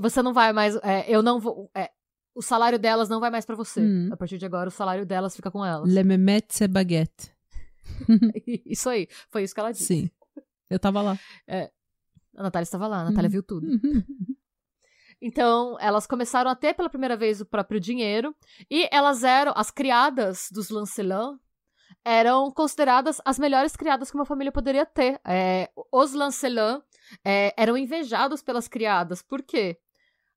[SPEAKER 2] você não vai mais, é, eu não vou, é, o salário delas não vai mais pra você.
[SPEAKER 1] Hum.
[SPEAKER 2] A partir de agora o salário delas fica com elas.
[SPEAKER 1] Le Mehmet Se Baguette.
[SPEAKER 2] Isso aí, foi isso que ela disse.
[SPEAKER 1] Sim. Eu tava lá.
[SPEAKER 2] A Natália estava lá, a Natália
[SPEAKER 1] Uhum.
[SPEAKER 2] viu tudo.
[SPEAKER 1] Uhum.
[SPEAKER 2] Então, elas começaram a ter pela primeira vez o próprio dinheiro e elas eram as criadas dos Lancelin eram consideradas as melhores criadas que uma família poderia ter. É, os Lancelin é, eram invejados pelas criadas. Por quê?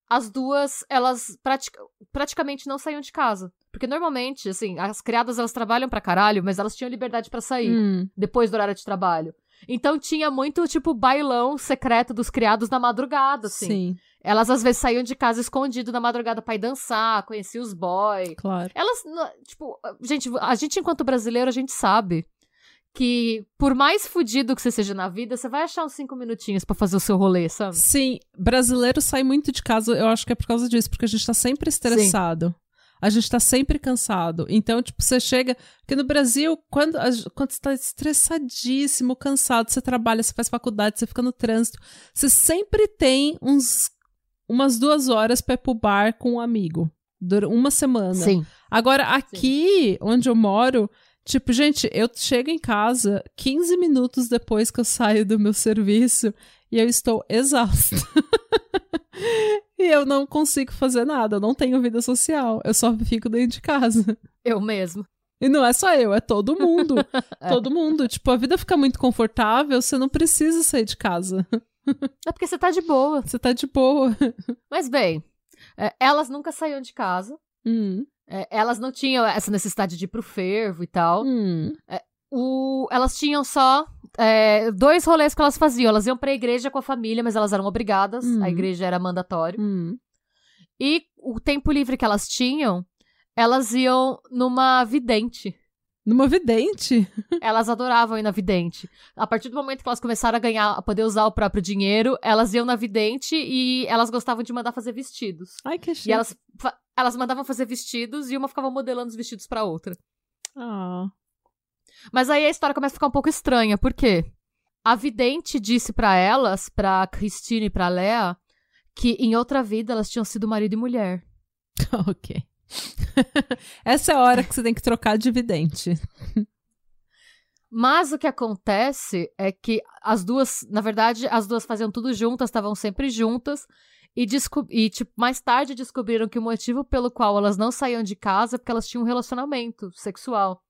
[SPEAKER 2] As duas, elas pratica- praticamente não saíam de casa. Porque normalmente, assim, as criadas elas trabalham pra caralho, mas elas tinham liberdade pra sair
[SPEAKER 1] Hum.
[SPEAKER 2] depois do horário de trabalho. Então tinha muito, tipo, bailão secreto dos criados na madrugada, assim.
[SPEAKER 1] Sim,
[SPEAKER 2] Elas às vezes saíam de casa escondido na madrugada pra ir dançar, conhecer os boys.
[SPEAKER 1] claro.
[SPEAKER 2] Elas, tipo, gente, a gente enquanto brasileiro, a gente sabe que por mais fudido que você seja na vida, você vai achar uns cinco minutinhos pra fazer o seu rolê, sabe?
[SPEAKER 1] Sim, brasileiro sai muito de casa, eu acho que é por causa disso, porque a gente tá sempre estressado. A gente tá sempre cansado. Então, tipo, você chega. Porque no Brasil, quando, a- quando você tá estressadíssimo, cansado, você trabalha, você faz faculdade, você fica no trânsito, você sempre tem uns umas duas horas pra ir pro bar com um amigo. Dura uma semana.
[SPEAKER 2] Sim.
[SPEAKER 1] Agora, aqui onde eu moro, tipo, gente, eu chego em casa 15 minutos depois que eu saio do meu serviço e eu estou exausta. e eu não consigo fazer nada, eu não tenho vida social, eu só fico dentro de casa.
[SPEAKER 2] Eu mesmo.
[SPEAKER 1] E não é só eu, é todo mundo.
[SPEAKER 2] É.
[SPEAKER 1] Todo mundo. Tipo, a vida fica muito confortável, você não precisa sair de casa.
[SPEAKER 2] É porque você tá de boa.
[SPEAKER 1] Você tá de boa.
[SPEAKER 2] Mas bem, é, elas nunca saíam de casa.
[SPEAKER 1] Hum,
[SPEAKER 2] é, elas não tinham essa necessidade de ir pro fervo e tal.
[SPEAKER 1] hum,
[SPEAKER 2] O, elas tinham só é, dois rolês que elas faziam. Elas iam pra igreja com a família, mas elas eram obrigadas.
[SPEAKER 1] Hum.
[SPEAKER 2] A igreja era mandatório.
[SPEAKER 1] hum.
[SPEAKER 2] E o tempo livre que elas tinham, elas iam numa vidente.
[SPEAKER 1] Numa vidente?
[SPEAKER 2] Elas adoravam ir na vidente. A partir do momento que elas começaram a ganhar, a poder usar o próprio dinheiro, elas iam na vidente e elas gostavam de mandar fazer vestidos.
[SPEAKER 1] Ai, que chique.
[SPEAKER 2] E elas, elas mandavam fazer vestidos e uma ficava modelando os vestidos pra outra.
[SPEAKER 1] Ah.
[SPEAKER 2] Mas aí a história começa a ficar um pouco estranha, por quê? A vidente disse pra elas, pra Christine e pra Lea, que em outra vida elas tinham sido marido e mulher.
[SPEAKER 1] ok. Essa é a hora que você tem que trocar de vidente.
[SPEAKER 2] Mas o que acontece é que as duas, na verdade, as duas faziam tudo juntas, estavam sempre juntas. E, e, tipo, mais tarde descobriram que o motivo pelo qual elas não saíam de casa é porque elas tinham um relacionamento sexual.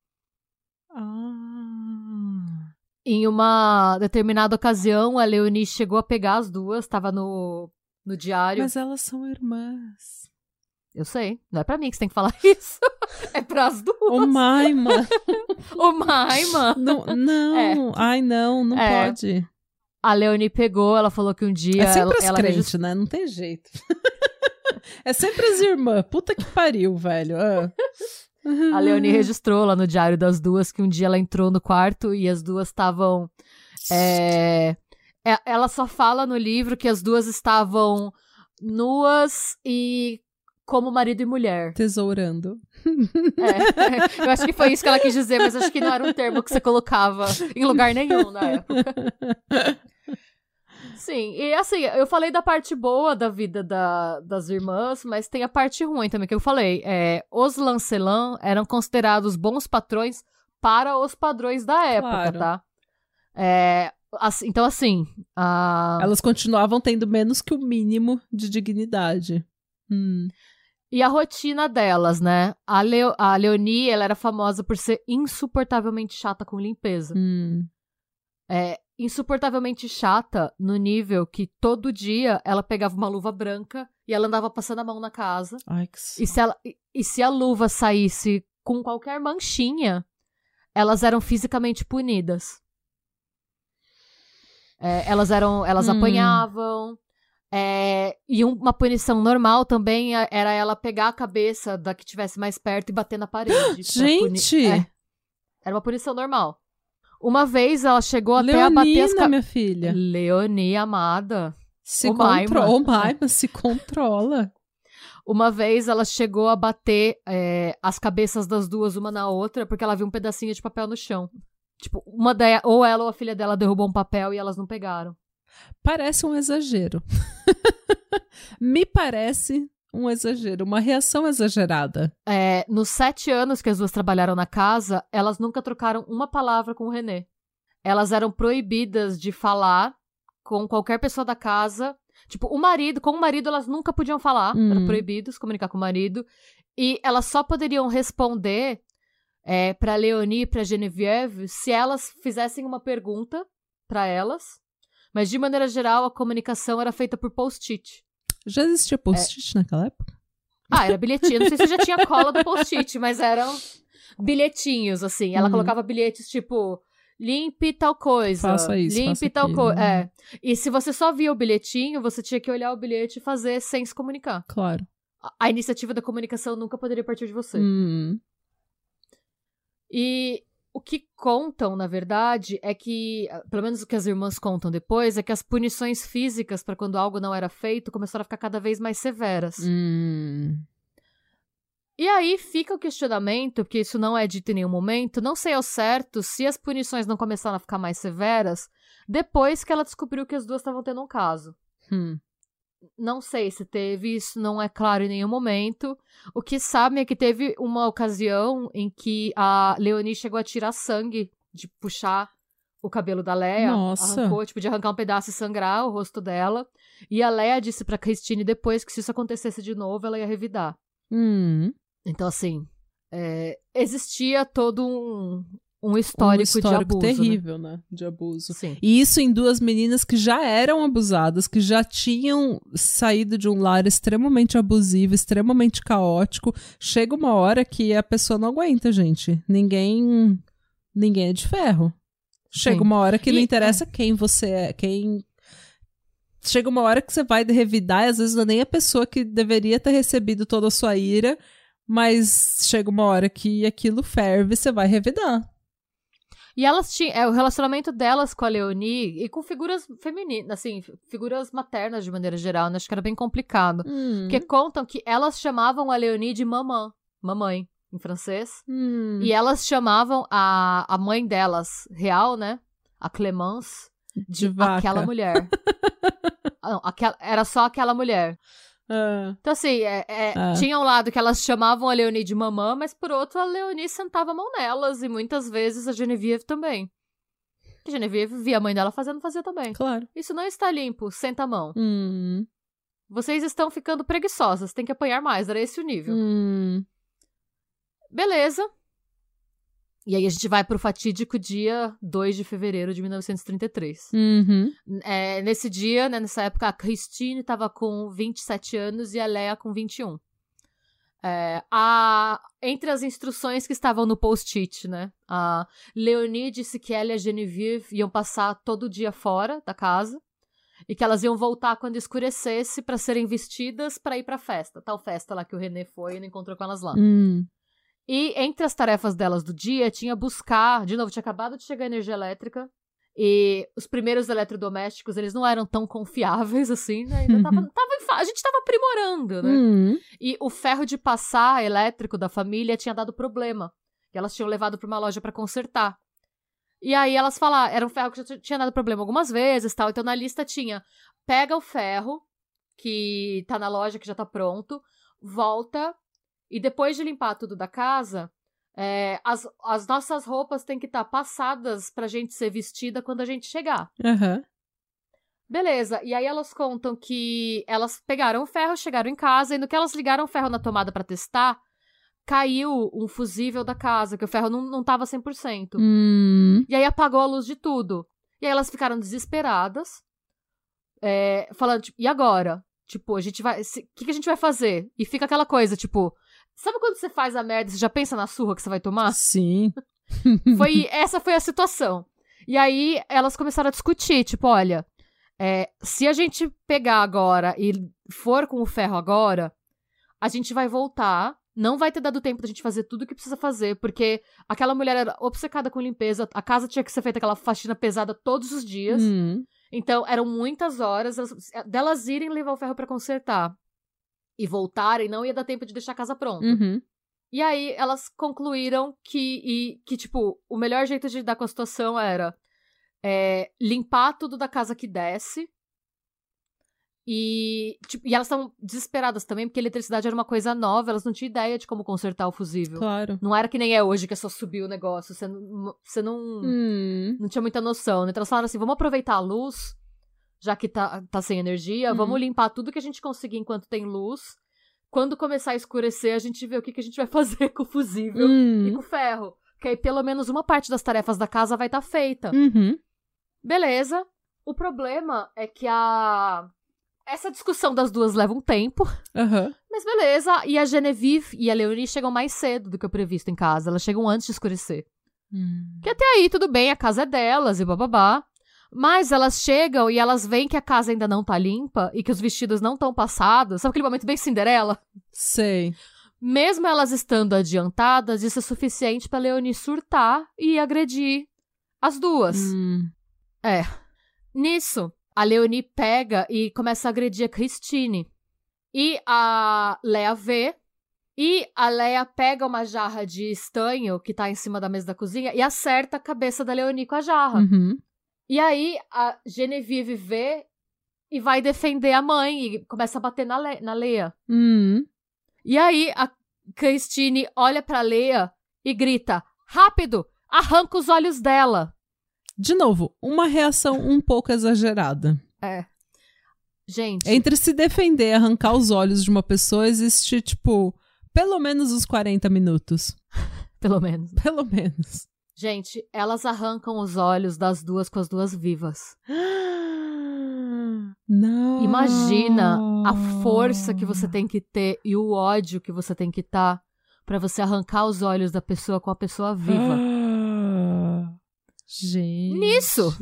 [SPEAKER 1] Ah.
[SPEAKER 2] Em uma determinada ocasião, a Leonie chegou a pegar as duas, estava no, no diário.
[SPEAKER 1] Mas elas são irmãs.
[SPEAKER 2] Eu sei, não é pra mim que você tem que falar isso. é pras duas.
[SPEAKER 1] Ô, Maima.
[SPEAKER 2] Ô, Maima!
[SPEAKER 1] não, não.
[SPEAKER 2] É.
[SPEAKER 1] Ai, não, não
[SPEAKER 2] É.
[SPEAKER 1] pode.
[SPEAKER 2] A Leonie pegou, ela falou que um dia.
[SPEAKER 1] É sempre
[SPEAKER 2] ela,
[SPEAKER 1] as
[SPEAKER 2] ela
[SPEAKER 1] crentes,
[SPEAKER 2] registrou-
[SPEAKER 1] né? Não tem jeito. é sempre as irmãs. Puta que pariu, velho. Ah.
[SPEAKER 2] A Leonie registrou lá no diário das duas que um dia ela entrou no quarto e as duas estavam. é, é, Ela só fala no livro que as duas estavam nuas e como marido e mulher.
[SPEAKER 1] Tesourando.
[SPEAKER 2] É, eu acho que foi isso que ela quis dizer, mas acho que não era um termo que você colocava em lugar nenhum na época. Sim, e assim, eu falei da parte boa da vida da- das irmãs, mas tem a parte ruim também que eu falei. É, os Lancelin eram considerados bons patrões para os padrões da época,
[SPEAKER 1] Claro.
[SPEAKER 2] tá? É, assim- então, assim, a...
[SPEAKER 1] Elas continuavam tendo menos que o mínimo de dignidade. Hum.
[SPEAKER 2] E a rotina delas, né? A, Leo, a Leonie, ela era famosa por ser insuportavelmente chata com limpeza.
[SPEAKER 1] Hum.
[SPEAKER 2] É insuportavelmente chata no nível que todo dia ela pegava uma luva branca e ela andava passando a mão na casa.
[SPEAKER 1] Ai, que
[SPEAKER 2] E se, ela, e, e se a luva saísse com qualquer manchinha, elas eram fisicamente punidas. É, elas eram, elas
[SPEAKER 1] Hum.
[SPEAKER 2] apanhavam. É, e um- uma punição normal também é- era ela pegar a cabeça da que tivesse mais perto e bater na parede.
[SPEAKER 1] Gente!
[SPEAKER 2] É. Era uma punição normal. Uma vez ela chegou até a bater as ca...
[SPEAKER 1] minha filha.
[SPEAKER 2] Leonie, amada.
[SPEAKER 1] Se controla. Maima, se controla.
[SPEAKER 2] Uma vez ela chegou a bater é, as cabeças das duas uma na outra porque ela viu um pedacinho de papel no chão. Tipo, uma de... ou ela ou a filha dela derrubou um papel e elas não pegaram.
[SPEAKER 1] Parece um exagero. Me parece um exagero, uma reação exagerada.
[SPEAKER 2] É, nos sete anos que as duas trabalharam na casa, elas nunca trocaram uma palavra com o René. Elas eram proibidas de falar com qualquer pessoa da casa. Tipo, o marido, com o marido elas nunca podiam falar,
[SPEAKER 1] Hum.
[SPEAKER 2] eram proibidos comunicar com o marido. E elas só poderiam responder é, para Leonie e para Genevieve se elas fizessem uma pergunta para elas. Mas de maneira geral, a comunicação era feita por post-it.
[SPEAKER 1] Já existia post-it naquela época?
[SPEAKER 2] Ah, era bilhetinho. Não sei se já tinha cola do post-it, mas eram bilhetinhos, assim. Ela
[SPEAKER 1] Uhum.
[SPEAKER 2] colocava bilhetes tipo. Limpe tal coisa.
[SPEAKER 1] Faça isso,
[SPEAKER 2] Limpe tal coisa. É. E se você só via o bilhetinho, você tinha que olhar o bilhete e fazer sem se comunicar.
[SPEAKER 1] Claro.
[SPEAKER 2] A, a iniciativa da comunicação nunca poderia partir de você.
[SPEAKER 1] Hum.
[SPEAKER 2] E o que contam, na verdade, é que, ah, pelo menos o que as irmãs contam depois, é que as punições físicas para quando algo não era feito começaram a ficar cada vez mais severas.
[SPEAKER 1] Hum.
[SPEAKER 2] E aí fica o questionamento, porque isso não é dito em nenhum momento, não sei ao certo se as punições não começaram a ficar mais severas depois que ela descobriu que as duas estavam tendo um caso.
[SPEAKER 1] Hum.
[SPEAKER 2] Não sei se teve, isso não é claro em nenhum momento. O que sabem é que teve uma ocasião em que a Leonie chegou a tirar sangue, de puxar o cabelo da Leia.
[SPEAKER 1] Nossa.
[SPEAKER 2] Arrancou, tipo, de arrancar um pedaço e sangrar o rosto dela. E a Leia disse pra Christine depois que se isso acontecesse de novo, ela ia revidar.
[SPEAKER 1] Hum.
[SPEAKER 2] Então, assim, é, existia todo um, um histórico,
[SPEAKER 1] um histórico
[SPEAKER 2] de abuso.
[SPEAKER 1] terrível, né? De abuso.
[SPEAKER 2] Né? Sim.
[SPEAKER 1] E isso em duas meninas que já eram abusadas, que já tinham saído de um lar extremamente abusivo, extremamente caótico. Chega uma hora que a pessoa não aguenta, gente. Ninguém. Ninguém é de ferro. Chega
[SPEAKER 2] Sim.
[SPEAKER 1] uma hora que não
[SPEAKER 2] E-
[SPEAKER 1] interessa quem você é, quem. Chega uma hora que você vai revidar, e às vezes não é nem a pessoa que deveria ter recebido toda a sua ira Mas chega uma hora que aquilo ferve e você vai revidar.
[SPEAKER 2] E elas tinham. É, o relacionamento delas com a Leonie e com figuras femininas, assim, figuras maternas de maneira geral, né? Acho que era bem complicado.
[SPEAKER 1] Hum.
[SPEAKER 2] Porque contam que elas chamavam a Leonie de mamã, mamãe, em francês.
[SPEAKER 1] Hum.
[SPEAKER 2] E elas chamavam a, a mãe delas, real, né? A Clemence,
[SPEAKER 1] de vaca.
[SPEAKER 2] aquela mulher. Ah, Não, aquela, era só aquela mulher.
[SPEAKER 1] Ah,
[SPEAKER 2] Então, assim, é- é,
[SPEAKER 1] Ah.
[SPEAKER 2] tinha um lado que elas chamavam a Leonie de mamã, mas por outro, a Leonie sentava a mão nelas, e muitas vezes a Genevieve também. A Genevieve via a mãe dela fazendo, fazia também.
[SPEAKER 1] claro.
[SPEAKER 2] Isso não está limpo, senta a mão.
[SPEAKER 1] Hum.
[SPEAKER 2] Vocês estão ficando preguiçosas, tem que apanhar mais, era esse o nível.
[SPEAKER 1] Hum.
[SPEAKER 2] Beleza. E aí a gente vai pro fatídico dia 2 de fevereiro de 1933.
[SPEAKER 1] Uhum.
[SPEAKER 2] É, nesse dia, né, nessa época, a Christine tava com 27 anos e a Lea com 21. É, a, entre as instruções que estavam no post-it, né? A Leonie disse que ela e a Genevieve iam passar todo dia fora da casa e que elas iam voltar quando escurecesse pra serem vestidas pra ir pra festa. Tal festa lá que o René foi e não encontrou com elas lá.
[SPEAKER 1] Hum.
[SPEAKER 2] E entre as tarefas delas do dia tinha buscar, de novo, tinha acabado de chegar a energia elétrica e os primeiros eletrodomésticos, eles não eram tão confiáveis assim, né? Ainda tava, tava em fa- a gente tava aprimorando, né?
[SPEAKER 1] Hum.
[SPEAKER 2] E o ferro de passar elétrico da família tinha dado problema. E elas tinham levado pra uma loja pra consertar. E aí elas falaram, era um ferro que já tinha dado problema algumas vezes, tal. Então na lista tinha: pega o ferro que tá na loja que já tá pronto, volta e depois de limpar tudo da casa, é, as, as nossas roupas têm que estar passadas pra gente ser vestida quando a gente chegar.
[SPEAKER 1] Aham.
[SPEAKER 2] Beleza, e aí elas contam que elas pegaram o ferro, chegaram em casa, e no que elas ligaram o ferro na tomada pra testar, caiu um fusível da casa, que o ferro não, não tava 100%.
[SPEAKER 1] Hum.
[SPEAKER 2] E aí apagou a luz de tudo. E aí elas ficaram desesperadas, é, falando, tipo, e agora? Tipo, a gente vai. O que, que a gente vai fazer? E fica aquela coisa, tipo, sabe quando você faz a merda e você já pensa na surra que você vai tomar?
[SPEAKER 1] Sim.
[SPEAKER 2] Foi, essa foi a situação. E aí elas começaram a discutir, tipo, olha, é, se a gente pegar agora e for com o ferro agora, a gente vai voltar. Não vai ter dado tempo da gente fazer tudo o que precisa fazer, porque aquela mulher era obcecada com limpeza, a casa tinha que ser feita aquela faxina pesada todos os dias.
[SPEAKER 1] Hum.
[SPEAKER 2] Então, eram muitas horas elas- delas irem levar o ferro pra consertar e voltarem, não ia dar tempo de deixar a casa pronta.
[SPEAKER 1] Uhum.
[SPEAKER 2] E aí elas concluíram que, e, que tipo, o melhor jeito de lidar com a situação era é, limpar tudo da casa que desce. E, tipo, e elas estavam desesperadas também, porque a eletricidade era uma coisa nova, elas não tinham ideia de como consertar o fusível.
[SPEAKER 1] Claro.
[SPEAKER 2] Não era que nem é hoje, que é só subir o negócio. Você não, você não,
[SPEAKER 1] Hum.
[SPEAKER 2] não tinha muita noção, né? Então elas falaram assim: vamos aproveitar a luz, já que tá, tá sem energia,
[SPEAKER 1] Uhum.
[SPEAKER 2] vamos limpar tudo que a gente conseguir enquanto tem luz. Quando começar a escurecer, a gente vê o que, que a gente vai fazer com o fusível e
[SPEAKER 1] Hum.
[SPEAKER 2] com o ferro. Que aí pelo menos uma parte das tarefas da casa vai estar feita.
[SPEAKER 1] Uhum.
[SPEAKER 2] Beleza. O problema é que a. Essa discussão das duas leva um tempo.
[SPEAKER 1] Aham.
[SPEAKER 2] Mas beleza. E a Genevieve e a Leonie chegam mais cedo do que o previsto em casa. Elas chegam antes de escurecer.
[SPEAKER 1] Hum.
[SPEAKER 2] Que até aí tudo bem, a casa é delas e bababá. Mas elas chegam e elas veem que a casa ainda não tá limpa e que os vestidos não estão passados. Sabe aquele momento bem Cinderela?
[SPEAKER 1] Sei.
[SPEAKER 2] Mesmo elas estando adiantadas, isso é suficiente pra Leonie surtar e agredir as duas.
[SPEAKER 1] Hum.
[SPEAKER 2] Nisso, a Leonie pega e começa a agredir a Christine. E a Lea vê. E a Lea pega uma jarra de estanho que tá em cima da mesa da cozinha e acerta a cabeça da Leonie com a jarra.
[SPEAKER 1] Uhum.
[SPEAKER 2] E aí a Genevieve vê e vai defender a mãe e começa a bater na, Le na Leia.
[SPEAKER 1] Hum.
[SPEAKER 2] E aí a Christine olha pra Leia e grita: Rápido! Arranca os olhos dela!
[SPEAKER 1] De novo, uma reação um pouco exagerada.
[SPEAKER 2] Gente,
[SPEAKER 1] Entre se defender e arrancar os olhos de uma pessoa, existe, tipo, pelo menos uns 40 minutos.
[SPEAKER 2] pelo menos.
[SPEAKER 1] Pelo menos.
[SPEAKER 2] Gente, elas arrancam os olhos das duas com as duas vivas.
[SPEAKER 1] Não.
[SPEAKER 2] Imagina a força que você tem que ter e o ódio que você tem que estar pra você arrancar os olhos da pessoa com a pessoa viva.
[SPEAKER 1] Ah. Gente.
[SPEAKER 2] Nisso.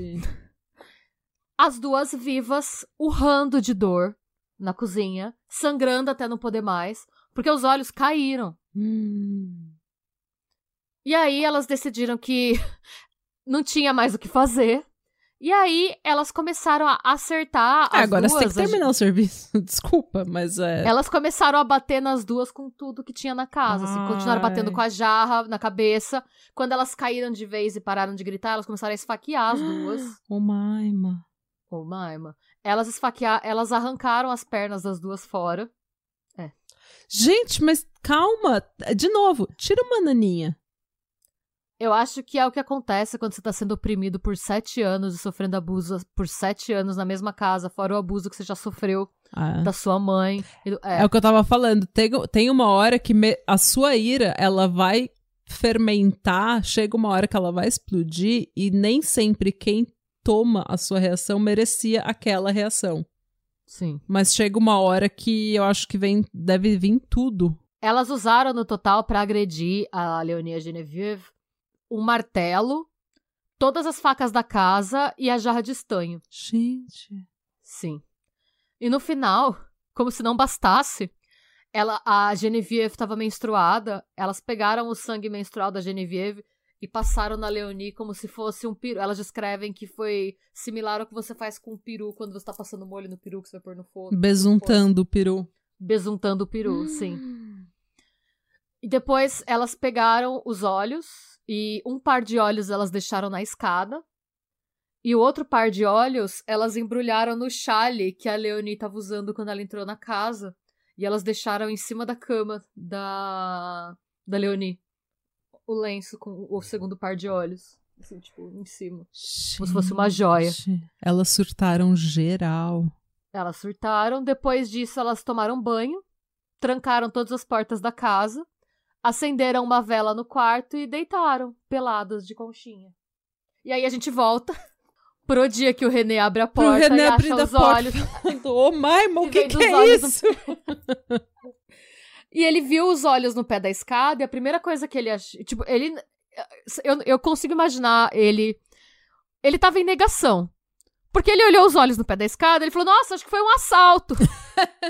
[SPEAKER 2] As duas vivas urrando de dor na cozinha, sangrando até não poder mais, porque os olhos caíram Hum. E aí elas decidiram que não tinha mais o que fazer. E aí elas começaram a acertar
[SPEAKER 1] Ah,
[SPEAKER 2] as
[SPEAKER 1] agora você tem
[SPEAKER 2] duas.
[SPEAKER 1] que terminar o serviço. Desculpa, mas é.
[SPEAKER 2] Elas começaram a bater nas duas com tudo que tinha na casa. Assim, continuaram
[SPEAKER 1] Ai.
[SPEAKER 2] batendo com a jarra na cabeça. Quando elas caíram de vez e pararam de gritar, elas começaram a esfaquear as duas.
[SPEAKER 1] Ô, Maima.
[SPEAKER 2] Ô, Maima. Elas esfaquear, elas arrancaram as pernas das duas fora.
[SPEAKER 1] Gente, mas calma. De novo, tira uma naninha.
[SPEAKER 2] Eu acho que é o que acontece quando você tá sendo oprimido por sete anos e sofrendo abuso por sete anos na mesma casa, fora o abuso que você já sofreu
[SPEAKER 1] Ah.
[SPEAKER 2] da sua mãe.
[SPEAKER 1] É.
[SPEAKER 2] É,
[SPEAKER 1] o que eu tava falando. Tem, tem uma hora que me- a sua ira, ela vai fermentar, chega uma hora que ela vai explodir e nem sempre quem toma a sua reação merecia aquela reação.
[SPEAKER 2] sim.
[SPEAKER 1] Mas chega uma hora que eu acho que vem, deve vir tudo.
[SPEAKER 2] Elas usaram no total pra agredir a Leonia Genevieve um martelo, todas as facas da casa e a jarra de estanho.
[SPEAKER 1] Gente.
[SPEAKER 2] Sim. E no final, como se não bastasse, ela, a Genevieve estava menstruada, elas pegaram o sangue menstrual da Genevieve e passaram na Leonie como se fosse um peru. Elas descrevem que foi similar ao que você faz com o peru quando você tá passando molho no peru que você vai pôr no fogo.
[SPEAKER 1] Besuntando o peru.
[SPEAKER 2] Besuntando o peru, sim. E depois elas pegaram os olhos e um par de olhos elas deixaram na escada. E o outro par de olhos elas embrulharam no chale que a Leonie estava usando quando ela entrou na casa. E elas deixaram em cima da cama da, da Leonie. O lenço com o segundo par de olhos. Assim, tipo, em cima. Como se fosse uma joia.
[SPEAKER 1] Gente, Elas surtaram geral.
[SPEAKER 2] Elas surtaram. Depois disso, elas tomaram banho, trancaram todas as portas da casa, acenderam uma vela no quarto e deitaram, peladas de conchinha. E aí a gente volta pro dia que o René abre a
[SPEAKER 1] Pro
[SPEAKER 2] porta
[SPEAKER 1] René
[SPEAKER 2] e acha os
[SPEAKER 1] porta.
[SPEAKER 2] olhos.
[SPEAKER 1] Ô, Maima,
[SPEAKER 2] E
[SPEAKER 1] o que, que é
[SPEAKER 2] no-
[SPEAKER 1] isso?
[SPEAKER 2] E ele viu os olhos no pé da escada e a primeira coisa que ele achou. Tipo, ele. Eu, eu consigo imaginar ele. Ele tava em negação. Porque ele olhou os olhos no pé da escada e ele falou: Nossa, acho que foi um assalto.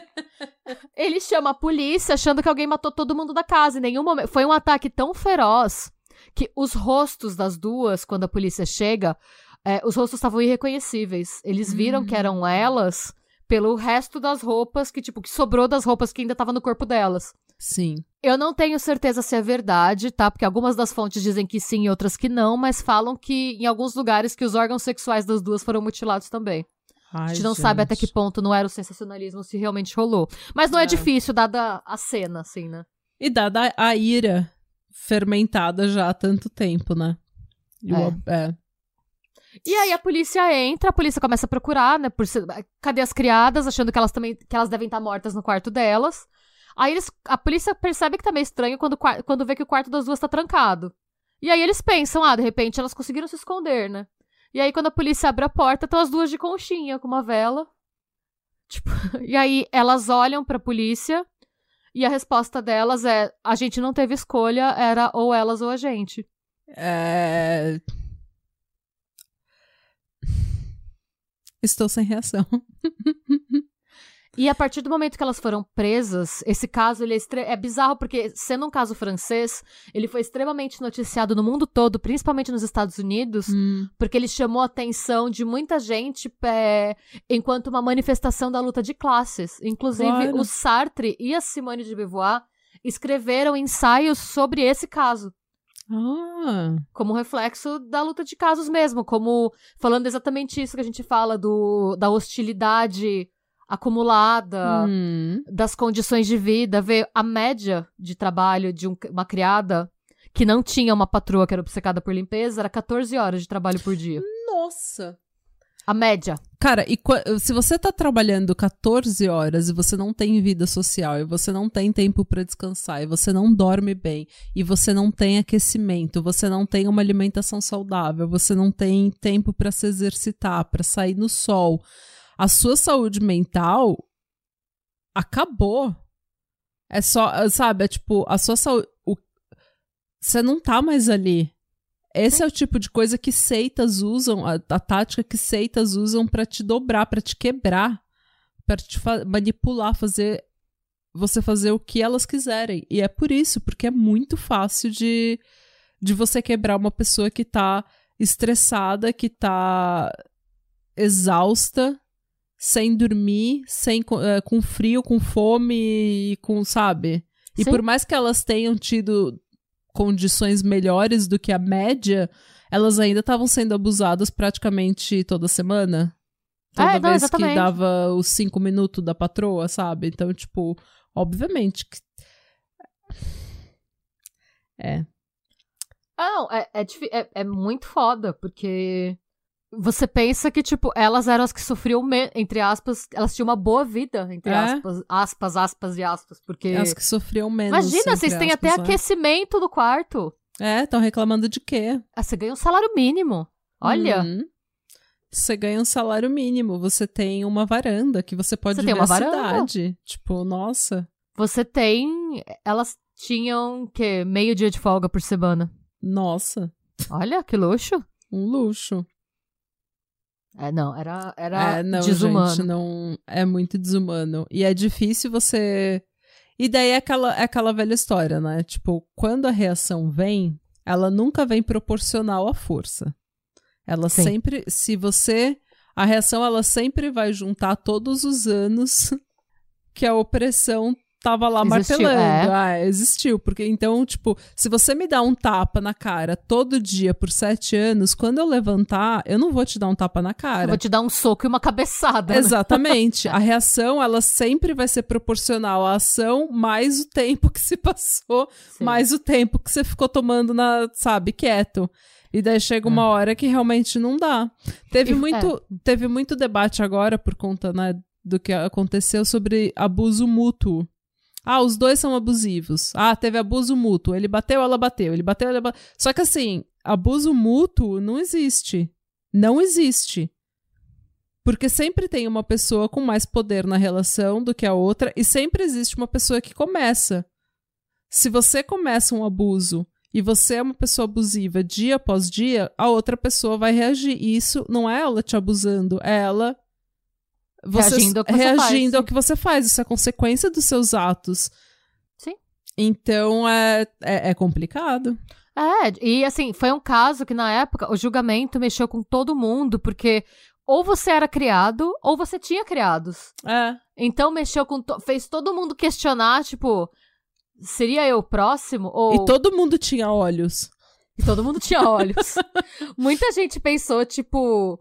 [SPEAKER 2] ele chama a polícia achando que alguém matou todo mundo da casa. Em nenhum momento. Foi um ataque tão feroz que os rostos das duas, quando a polícia chega, é, os rostos estavam irreconhecíveis. Eles viram que eram elas pelo resto das roupas que, tipo, que sobrou das roupas que ainda tava no corpo delas.
[SPEAKER 1] Sim.
[SPEAKER 2] Eu não tenho certeza se é verdade, tá? Porque algumas das fontes dizem que sim e outras que não, mas falam que em alguns lugares que os órgãos sexuais das duas foram mutilados também. a gente não sabe até que ponto não era o sensacionalismo, se realmente rolou. Mas não é,
[SPEAKER 1] É.
[SPEAKER 2] difícil, dada a cena, assim, né?
[SPEAKER 1] E dada a ira fermentada já há tanto tempo, né? E o
[SPEAKER 2] É.
[SPEAKER 1] ob- é.
[SPEAKER 2] E aí a polícia entra, a polícia começa a procurar, né? Por cadê as criadas, achando que elas também que elas devem estar mortas no quarto delas. Aí eles, a polícia percebe que tá meio estranho quando, quando vê que o quarto das duas tá trancado. E aí eles pensam, ah, de repente elas conseguiram se esconder, né? E aí quando a polícia abre a porta, estão as duas de conchinha, com uma vela. Tipo, e aí elas olham pra polícia e a resposta delas é: a gente não teve escolha, era ou elas ou a gente.
[SPEAKER 1] É... Estou sem reação.
[SPEAKER 2] E a partir do momento que elas foram presas, esse caso ele é, estre- é bizarro porque, sendo um caso francês, ele foi extremamente noticiado no mundo todo, principalmente nos Estados Unidos,
[SPEAKER 1] Hum.
[SPEAKER 2] porque ele chamou a atenção de muita gente é, enquanto uma manifestação da luta de classes. Inclusive,
[SPEAKER 1] Claro.
[SPEAKER 2] o Sartre e a Simone de Beauvoir escreveram ensaios sobre esse caso.
[SPEAKER 1] Ah,
[SPEAKER 2] Como reflexo da luta de casos mesmo, como falando exatamente isso que a gente fala do, da hostilidade acumulada,
[SPEAKER 1] hum.
[SPEAKER 2] das condições de vida, ver a média de trabalho de um- uma criada que não tinha uma patroa que era obcecada por limpeza, era 14 horas de trabalho por dia.
[SPEAKER 1] Nossa!
[SPEAKER 2] A média.
[SPEAKER 1] Cara, e se você tá trabalhando 14 horas e você não tem vida social, e você não tem tempo pra descansar, e você não dorme bem, e você não tem aquecimento, você não tem uma alimentação saudável, você não tem tempo pra se exercitar, pra sair no sol, a sua saúde mental acabou. É só, sabe, é tipo, a sua saúde. Você não tá mais ali. Esse é o tipo de coisa que seitas usam, a, a tática que seitas usam pra te dobrar, pra te quebrar, pra te fa- manipular, fazer você fazer o que elas quiserem. E é por isso, porque é muito fácil de, de você quebrar uma pessoa que tá estressada, que tá exausta, sem dormir, sem uh, com frio, com fome, com, sabe? E
[SPEAKER 2] Sim.
[SPEAKER 1] por mais que elas tenham tido condições melhores do que a média, elas ainda estavam sendo abusadas praticamente toda semana. Toda
[SPEAKER 2] não,
[SPEAKER 1] vez que
[SPEAKER 2] exatamente.
[SPEAKER 1] dava os cinco minutos da patroa, sabe? Então, tipo, obviamente que. É.
[SPEAKER 2] Ah, não, é, é, é, é muito foda, porque você pensa que, tipo, elas eram as que sofriam, entre aspas, elas tinham uma boa vida, entre
[SPEAKER 1] É.
[SPEAKER 2] aspas, aspas, aspas e aspas, porque...
[SPEAKER 1] As que sofriam menos.
[SPEAKER 2] Imagina, vocês têm até
[SPEAKER 1] né?
[SPEAKER 2] aquecimento do quarto.
[SPEAKER 1] É, estão reclamando de quê?
[SPEAKER 2] Ah, você ganha um salário mínimo. Olha,
[SPEAKER 1] Uhum. Você ganha um salário mínimo, você tem uma varanda que você pode
[SPEAKER 2] Você
[SPEAKER 1] ver
[SPEAKER 2] tem uma varanda.
[SPEAKER 1] Tipo, nossa,
[SPEAKER 2] você tem... Elas tinham, que meio dia de folga por semana.
[SPEAKER 1] nossa,
[SPEAKER 2] Olha, que luxo.
[SPEAKER 1] um luxo.
[SPEAKER 2] É, não, era, era
[SPEAKER 1] é, não,
[SPEAKER 2] desumano.
[SPEAKER 1] gente, não é muito desumano. E é difícil você. E daí é aquela, é aquela velha história, né? Tipo, quando a reação vem, ela nunca vem proporcional à força. Ela
[SPEAKER 2] Sim.
[SPEAKER 1] sempre, se você, a reação ela sempre vai juntar todos os anos que a opressão tava lá
[SPEAKER 2] Existiu,
[SPEAKER 1] martelando.
[SPEAKER 2] é.
[SPEAKER 1] Ah, existiu. Porque então, tipo, se você me dá um tapa na cara todo dia por sete anos, quando eu levantar, eu não vou te dar um tapa na
[SPEAKER 2] Eu
[SPEAKER 1] cara.
[SPEAKER 2] vou te dar um soco e uma cabeçada. né?
[SPEAKER 1] Exatamente. A reação, ela sempre vai ser proporcional à ação mais o tempo que se passou,
[SPEAKER 2] Sim.
[SPEAKER 1] mais o tempo que você ficou tomando na, sabe, quieto. E daí chega uma hora que realmente não dá. Teve muito, teve muito debate agora por conta, né, do que aconteceu sobre abuso mútuo. Ah, os dois são abusivos. Ah, teve abuso mútuo. Ele bateu, ela bateu. Ele bateu, ela bateu. Só que assim, abuso mútuo não existe. Não existe. Porque sempre tem uma pessoa com mais poder na relação do que a outra e sempre existe uma pessoa que começa. Se você começa um abuso e você é uma pessoa abusiva dia após dia, a outra pessoa vai reagir. E isso não é ela te abusando, é ela você
[SPEAKER 2] Reagindo ao que você
[SPEAKER 1] reagindo
[SPEAKER 2] faz.
[SPEAKER 1] ao que você faz. Isso é consequência dos seus atos.
[SPEAKER 2] Sim.
[SPEAKER 1] Então é, é, é complicado.
[SPEAKER 2] É, e assim, foi um caso que na época o julgamento mexeu com todo mundo, porque ou você era criado ou você tinha criados.
[SPEAKER 1] É.
[SPEAKER 2] Então mexeu com. to- fez todo mundo questionar, tipo, seria eu o próximo? Ou.
[SPEAKER 1] E todo mundo tinha olhos.
[SPEAKER 2] E todo mundo tinha olhos. Muita gente pensou, tipo.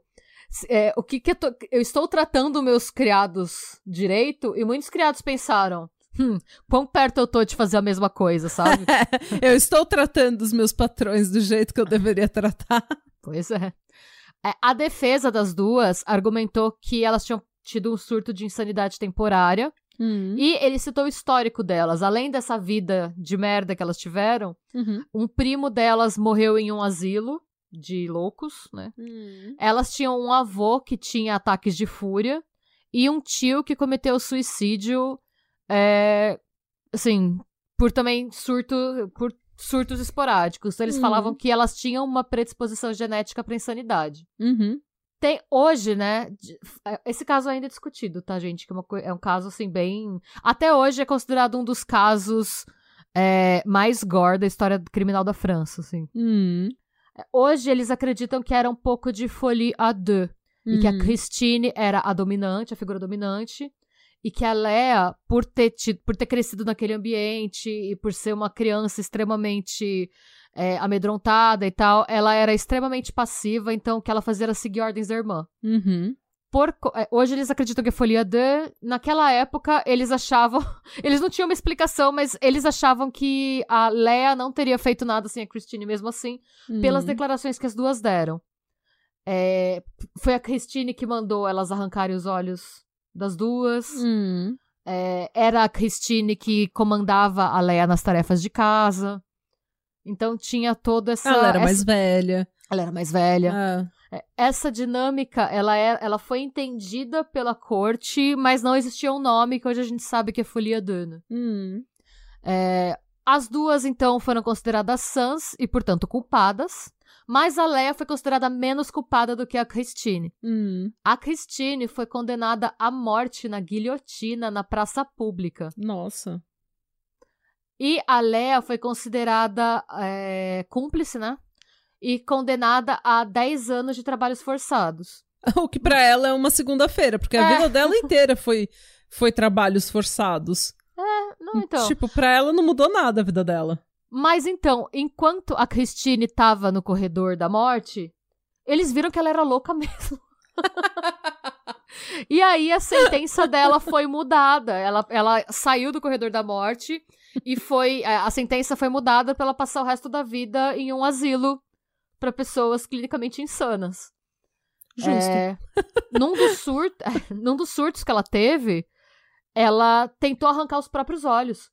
[SPEAKER 2] É, o que que eu, tô- eu estou tratando meus criados direito? E muitos criados pensaram. Hum, quão perto eu tô de fazer a mesma coisa, sabe?
[SPEAKER 1] Eu estou tratando os meus patrões do jeito que eu deveria tratar.
[SPEAKER 2] Pois é. É, A defesa das duas argumentou que elas tinham tido um surto de insanidade temporária. E ele citou o histórico delas. Além dessa vida de merda que elas tiveram,
[SPEAKER 1] Uhum.
[SPEAKER 2] um primo delas morreu em um asilo de loucos, né? Elas tinham um avô que tinha ataques de fúria e um tio que cometeu suicídio, é, assim, por também surto, por surtos esporádicos. Eles
[SPEAKER 1] Uhum.
[SPEAKER 2] falavam que elas tinham uma predisposição genética para insanidade.
[SPEAKER 1] Uhum.
[SPEAKER 2] Tem hoje, né? é, Esse caso ainda é discutido, tá, gente? Que é, é um caso assim bem. Até hoje é considerado um dos casos é, mais gore da história criminal da França, assim.
[SPEAKER 1] Uhum.
[SPEAKER 2] Hoje eles acreditam que era um pouco de folie à deux. E que a
[SPEAKER 1] Uhum.
[SPEAKER 2] Christine era a dominante, a figura dominante. E que a Lea, por ter, tido, por ter crescido naquele ambiente e por ser uma criança extremamente é, amedrontada e tal, ela era extremamente passiva, então o que ela fazia era seguir ordens da irmã.
[SPEAKER 1] Uhum.
[SPEAKER 2] Por é, hoje eles acreditam que é folia de. Naquela época, eles achavam. Eles não tinham uma explicação, mas eles achavam que a Lea não teria feito nada sem a Christine mesmo assim, pelas
[SPEAKER 1] Uhum.
[SPEAKER 2] declarações que as duas deram. É, foi a Christine que mandou elas arrancarem os olhos das duas.
[SPEAKER 1] Uhum.
[SPEAKER 2] É, era a Christine que comandava a Leia nas tarefas de casa. Então tinha toda essa.
[SPEAKER 1] Ela era mais
[SPEAKER 2] essa-
[SPEAKER 1] velha.
[SPEAKER 2] ela era mais velha.
[SPEAKER 1] Ah.
[SPEAKER 2] Essa dinâmica, ela, é, ela foi entendida pela corte, mas não existia um nome que hoje a gente sabe que é Folia Dana.
[SPEAKER 1] Uhum.
[SPEAKER 2] É, as duas, então, foram consideradas sãs e, portanto, culpadas. Mas a Leia foi considerada menos culpada do que a Christine.
[SPEAKER 1] Hum,
[SPEAKER 2] A Christine foi condenada à morte na guilhotina na praça pública.
[SPEAKER 1] nossa.
[SPEAKER 2] E a Leia foi considerada é, cúmplice, né? E condenada a 10 anos de trabalhos forçados.
[SPEAKER 1] O que pra ela é uma segunda-feira, porque a
[SPEAKER 2] É.
[SPEAKER 1] vida dela inteira foi, foi trabalhos forçados.
[SPEAKER 2] Não, então.
[SPEAKER 1] Tipo, pra ela não mudou nada a vida dela.
[SPEAKER 2] Mas então, enquanto a Christine tava no corredor da morte, eles viram que ela era louca mesmo. e aí a sentença dela foi mudada. Ela, ela saiu do corredor da morte e foi. A a sentença foi mudada pra ela passar o resto da vida em um asilo pra pessoas clinicamente insanas.
[SPEAKER 1] Justo.
[SPEAKER 2] É, num, dos sur- num dos surtos que ela teve, ela tentou arrancar os próprios olhos.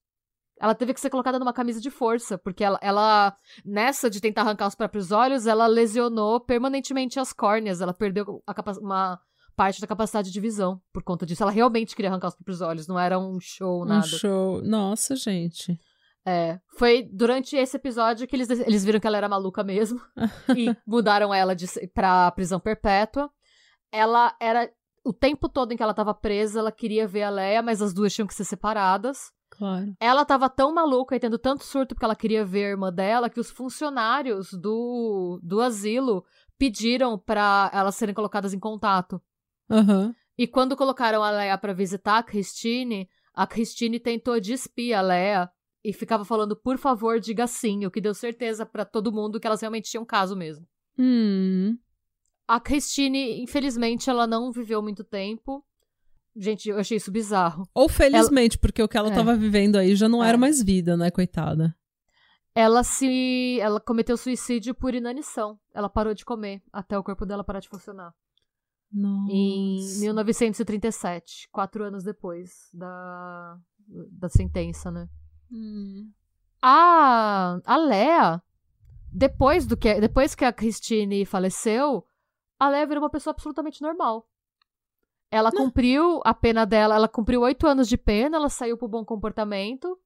[SPEAKER 2] Ela teve que ser colocada numa camisa de força, porque ela, ela, nessa de tentar arrancar os próprios olhos, ela lesionou permanentemente as córneas. Ela perdeu uma parte da capacidade de visão por conta disso. Ela realmente queria arrancar os próprios olhos, não era um show,
[SPEAKER 1] Um
[SPEAKER 2] nada.
[SPEAKER 1] show. Nossa, gente.
[SPEAKER 2] É, foi durante esse episódio que eles, eles viram que ela era maluca mesmo e mudaram ela de, pra prisão perpétua. Ela era. O tempo todo em que ela tava presa, ela queria ver a Leia, mas as duas tinham que ser separadas.
[SPEAKER 1] Claro.
[SPEAKER 2] Ela tava tão maluca e tendo tanto surto porque ela queria ver a irmã dela que os funcionários do, do asilo pediram pra elas serem colocadas em contato.
[SPEAKER 1] Aham.
[SPEAKER 2] E quando colocaram a Leia pra visitar a Christine, a Christine tentou despir a Leia e ficava falando, por favor, diga sim, o que deu certeza pra todo mundo que elas realmente tinham caso mesmo.
[SPEAKER 1] Hum.
[SPEAKER 2] A Christine, infelizmente, ela não viveu muito tempo. Gente, eu achei isso bizarro.
[SPEAKER 1] Ou felizmente, porque o que ela
[SPEAKER 2] É.
[SPEAKER 1] tava vivendo aí já não
[SPEAKER 2] É.
[SPEAKER 1] era mais vida, né, coitada?
[SPEAKER 2] Ela se. Ela cometeu suicídio por inanição. Ela parou de comer até o corpo dela parar de funcionar.
[SPEAKER 1] Nossa.
[SPEAKER 2] Em 1937, quatro anos depois da, da sentença, né?
[SPEAKER 1] Hum.
[SPEAKER 2] A, a Lea, depois, do que, depois que a Christine faleceu, a Lea virou uma pessoa absolutamente normal. Ela cumpriu a pena dela, ela cumpriu oito anos de pena, ela saiu por bom comportamento.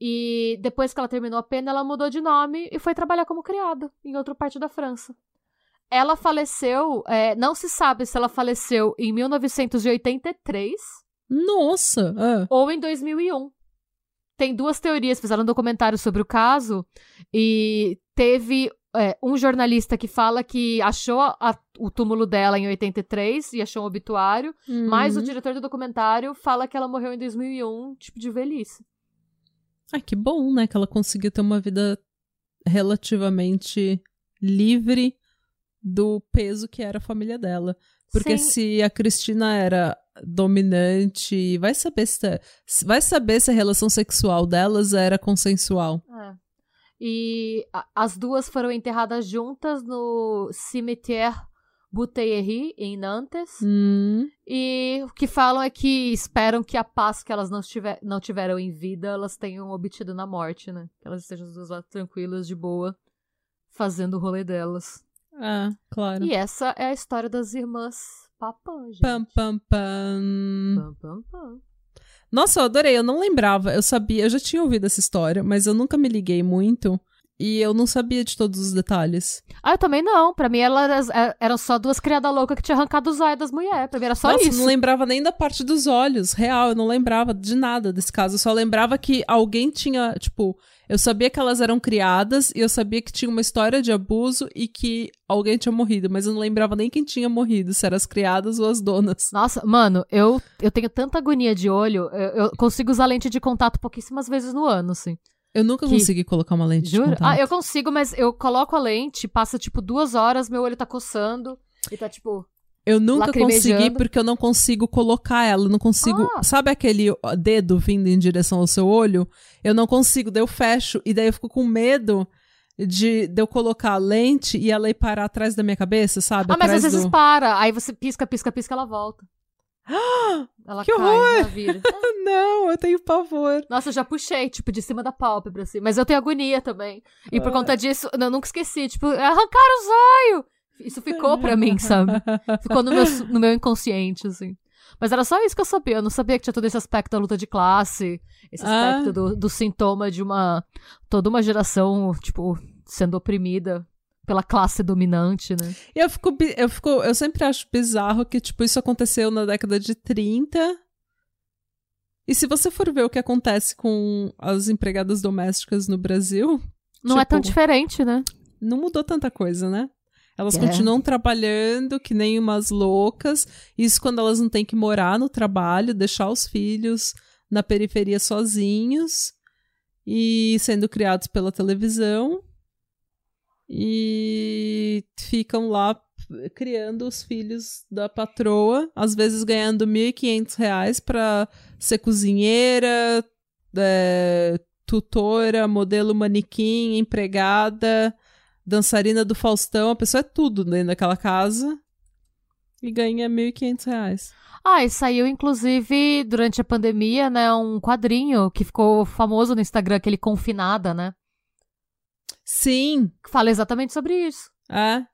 [SPEAKER 2] E depois que ela terminou a pena, ela mudou de nome e foi trabalhar como criada em outra parte da França. Ela faleceu, é, não se sabe se ela faleceu em 1983
[SPEAKER 1] Nossa! ah.
[SPEAKER 2] ou em 2001. Tem duas teorias, fizeram um documentário sobre o caso e teve é, um jornalista que fala que achou a- a- o túmulo dela em 83 e achou um obituário, mas o
[SPEAKER 1] Uhum.
[SPEAKER 2] diretor do documentário fala que ela morreu em 2001, tipo de velhice.
[SPEAKER 1] Ai, que bom, né? Que ela conseguiu ter uma vida relativamente livre do peso que era a família dela. Porque
[SPEAKER 2] Sim.
[SPEAKER 1] se a Cristina era dominante, vai saber se, vai saber se a relação sexual delas era consensual.
[SPEAKER 2] É. E a- as duas foram enterradas juntas no cimetière Bouteillerie, em Nantes.
[SPEAKER 1] Hum,
[SPEAKER 2] E o que falam é que esperam que a paz que elas não, tiver, não tiveram em vida, elas tenham obtido na morte, né? Que elas estejam as duas lá tranquilas, de boa, fazendo o rolê delas.
[SPEAKER 1] Ah, claro.
[SPEAKER 2] E essa é a história das irmãs Papã, gente.
[SPEAKER 1] Pam, pam, pam.
[SPEAKER 2] Pam, pam, pam.
[SPEAKER 1] Nossa, eu adorei. Eu não lembrava. Eu sabia, eu já tinha ouvido essa história, mas eu nunca me liguei muito. E eu não sabia de todos os detalhes.
[SPEAKER 2] Ah, eu também não. Pra mim, elas é- eram só duas criadas loucas que tinham arrancado os olhos das mulheres. Pra mim era só
[SPEAKER 1] Nossa, eu
[SPEAKER 2] isso.
[SPEAKER 1] não lembrava nem da parte dos olhos. Real, eu não lembrava de nada desse caso. Eu só lembrava que alguém tinha, tipo, eu sabia que elas eram criadas e eu sabia que tinha uma história de abuso e que alguém tinha morrido, mas eu não lembrava nem quem tinha morrido, se eram as criadas ou as donas.
[SPEAKER 2] Nossa, mano, eu, eu tenho tanta agonia de olho, eu, eu consigo usar lente de contato pouquíssimas vezes no ano, assim.
[SPEAKER 1] Eu nunca
[SPEAKER 2] Que-
[SPEAKER 1] consegui colocar uma lente de
[SPEAKER 2] Jura?
[SPEAKER 1] contato.
[SPEAKER 2] Ah, eu consigo, mas eu coloco a lente, passa tipo duas horas, meu olho tá coçando e tá tipo.
[SPEAKER 1] Eu nunca consegui porque eu não consigo colocar ela. Eu não consigo.
[SPEAKER 2] Ah.
[SPEAKER 1] Sabe aquele dedo vindo em direção ao seu olho? Eu não consigo. Daí eu fecho e daí eu fico com medo de, de eu colocar a lente e ela ir parar atrás da minha cabeça, sabe?
[SPEAKER 2] Ah, mas às vezes
[SPEAKER 1] do...
[SPEAKER 2] para. Aí você pisca, pisca, pisca, ela volta. Ela
[SPEAKER 1] Que
[SPEAKER 2] cai,
[SPEAKER 1] horror!
[SPEAKER 2] vira.
[SPEAKER 1] Não, eu tenho pavor.
[SPEAKER 2] Nossa, eu já puxei, tipo, de cima da pálpebra, assim. Mas eu tenho agonia também. E por
[SPEAKER 1] Ah.
[SPEAKER 2] conta disso, eu nunca esqueci, tipo, arrancaram os olhos! Isso ficou pra mim, sabe? Ficou no meu, no meu inconsciente, assim. Mas era só isso que eu sabia. Eu não sabia que tinha todo esse aspecto da luta de classe, esse
[SPEAKER 1] Ah.
[SPEAKER 2] aspecto do, do sintoma de uma. toda uma geração, tipo, sendo oprimida pela classe dominante, né?
[SPEAKER 1] E eu fico, eu fico, eu sempre acho bizarro que, tipo, isso aconteceu na década de 30. E se você for ver o que acontece com as empregadas domésticas no Brasil,
[SPEAKER 2] Não é tão
[SPEAKER 1] Tipo-
[SPEAKER 2] diferente, né?
[SPEAKER 1] não mudou tanta coisa, né? Elas
[SPEAKER 2] É.
[SPEAKER 1] continuam trabalhando que nem umas loucas. Isso quando elas não têm que morar no trabalho, deixar os filhos na periferia sozinhos e sendo criados pela televisão. E ficam lá criando os filhos da patroa, às vezes ganhando 1.500 reais pra ser cozinheira, é, tutora, modelo manequim, empregada, dançarina do Faustão, a pessoa é tudo dentro daquela casa e ganha 1.500 reais.
[SPEAKER 2] Ah, e saiu, inclusive, durante a pandemia, né, um quadrinho que ficou famoso no Instagram, aquele Confinada, né?
[SPEAKER 1] Sim,
[SPEAKER 2] Que fala exatamente sobre isso.
[SPEAKER 1] é.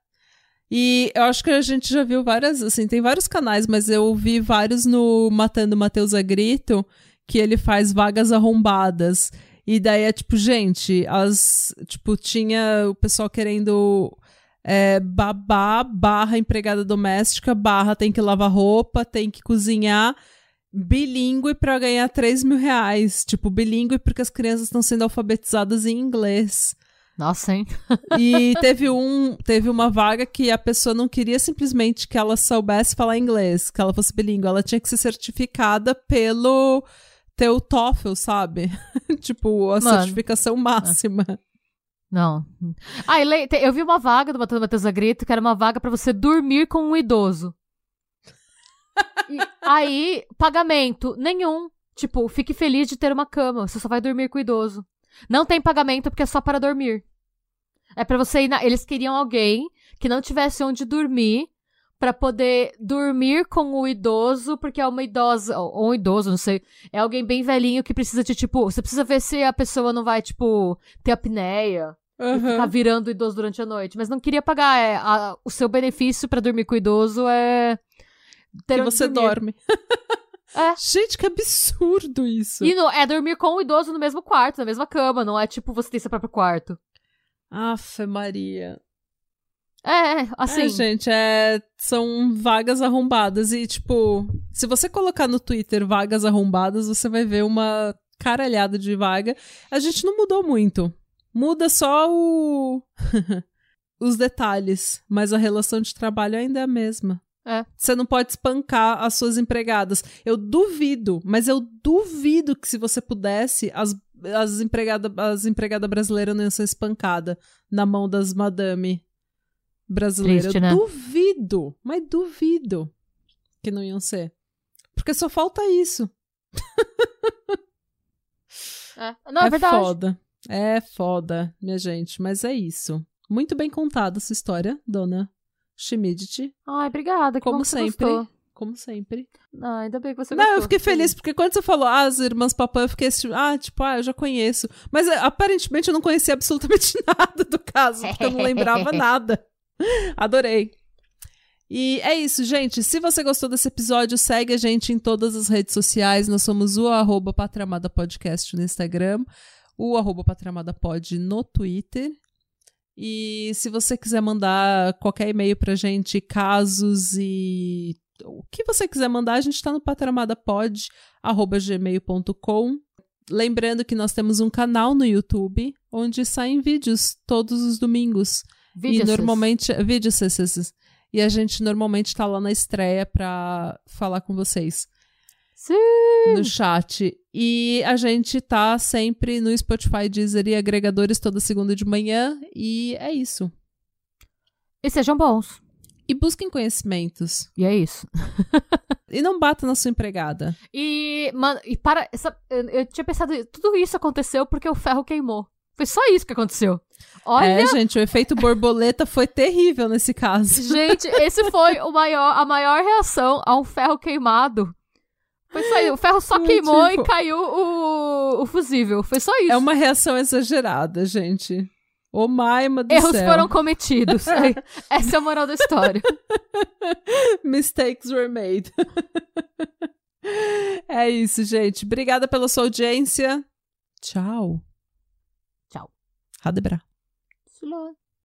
[SPEAKER 1] E eu acho que a gente já viu várias, assim, tem vários canais, mas eu vi vários no Matando Matheus a Grito, que ele faz vagas arrombadas. E daí é tipo, gente, as. Tipo, tinha o pessoal querendo é, babá barra empregada doméstica, barra tem que lavar roupa, tem que cozinhar. Bilíngue pra ganhar 3 mil reais. Tipo, bilíngue porque as crianças estão sendo alfabetizadas em inglês.
[SPEAKER 2] Nossa, hein?
[SPEAKER 1] E teve um, teve uma vaga que a pessoa não queria simplesmente que ela soubesse falar inglês, que ela fosse bilíngue, ela tinha que ser certificada pelo teu TOEFL, sabe? tipo, a
[SPEAKER 2] Mano.
[SPEAKER 1] certificação máxima.
[SPEAKER 2] Não. Ah, eu vi uma vaga do Matheus a Grito, que era uma vaga pra você dormir com um idoso. E aí, pagamento, nenhum. Tipo, fique feliz de ter uma cama, você só vai dormir com o idoso. Não tem pagamento porque é só para dormir. É pra você ir na... Eles queriam alguém que não tivesse onde dormir pra poder dormir com o idoso, porque é uma idosa, ou um idoso, não sei, é alguém bem velhinho que precisa de, tipo, você precisa ver se a pessoa não vai, tipo, ter apneia, e ficar virando idoso durante a noite. Mas não queria pagar. É, a- o seu benefício pra dormir com o idoso é. Ter
[SPEAKER 1] Que você
[SPEAKER 2] dormir.
[SPEAKER 1] dorme.
[SPEAKER 2] É.
[SPEAKER 1] Gente, que absurdo isso.
[SPEAKER 2] E é dormir com o idoso no mesmo quarto, na mesma cama. Não é tipo você tem seu próprio quarto.
[SPEAKER 1] Afe Maria.
[SPEAKER 2] É, assim.
[SPEAKER 1] É, gente, é, são vagas arrombadas. E, tipo, se você colocar no Twitter vagas arrombadas, você vai ver uma caralhada de vaga. A gente não mudou muito. Muda só o. os detalhes. Mas a relação de trabalho ainda é a mesma.
[SPEAKER 2] É.
[SPEAKER 1] Você não pode espancar as suas empregadas. Eu duvido, mas eu duvido que se você pudesse, as, as empregadas as empregada brasileiras não iam ser espancadas na mão das madame brasileiras.
[SPEAKER 2] Triste,
[SPEAKER 1] eu
[SPEAKER 2] né?
[SPEAKER 1] duvido, mas duvido que não iam ser. Porque só falta isso.
[SPEAKER 2] É. Não, é, verdade.
[SPEAKER 1] foda. É foda, minha gente. Mas é isso. Muito bem contada essa história, dona Schmidt.
[SPEAKER 2] Ai, obrigada. Que
[SPEAKER 1] Como sempre.
[SPEAKER 2] gostou.
[SPEAKER 1] Como sempre.
[SPEAKER 2] Ah, ainda bem que você
[SPEAKER 1] Não,
[SPEAKER 2] gostou.
[SPEAKER 1] eu fiquei feliz, porque quando você falou, ah, as irmãs Papã, eu fiquei assim, ah, tipo, ah, eu já conheço. Mas é, aparentemente eu não conhecia absolutamente nada do caso, porque eu não lembrava nada. Adorei. E é isso, gente. Se você gostou desse episódio, segue a gente em todas as redes sociais. Nós somos o arroba Patramada Podcast no Instagram, o arroba Patramada Pod no Twitter. E se você quiser mandar qualquer e-mail pra gente, casos e o que você quiser mandar, a gente está no patramadapod.gmail.com. Lembrando que nós temos um canal no YouTube onde saem vídeos todos os domingos.
[SPEAKER 2] Vídeos.
[SPEAKER 1] E normalmente. Vídeos. E a gente normalmente tá lá na estreia pra falar com vocês
[SPEAKER 2] Sim.
[SPEAKER 1] no chat. E a gente tá sempre no Spotify, Deezer e agregadores toda segunda de manhã. E é isso.
[SPEAKER 2] E sejam bons.
[SPEAKER 1] E busquem conhecimentos.
[SPEAKER 2] E é isso.
[SPEAKER 1] E não bata na sua empregada.
[SPEAKER 2] E, mano, e para. essa- eu, tinha pensado. Tudo isso aconteceu porque o ferro queimou. Foi só isso que aconteceu. Olha,
[SPEAKER 1] É, gente, o efeito borboleta foi terrível nesse caso.
[SPEAKER 2] gente, esse foi o maior, a maior reação a um ferro queimado. Foi só isso. O ferro só queimou
[SPEAKER 1] tipo-
[SPEAKER 2] e caiu o, o fusível. Foi só isso.
[SPEAKER 1] É uma reação exagerada, gente. Ô Maima do
[SPEAKER 2] Erros
[SPEAKER 1] céu.
[SPEAKER 2] foram cometidos. Essa é a moral da história.
[SPEAKER 1] Mistakes were made. é isso, gente. Obrigada pela sua audiência. Tchau.
[SPEAKER 2] Tchau.
[SPEAKER 1] Hadebra.
[SPEAKER 2] Slow.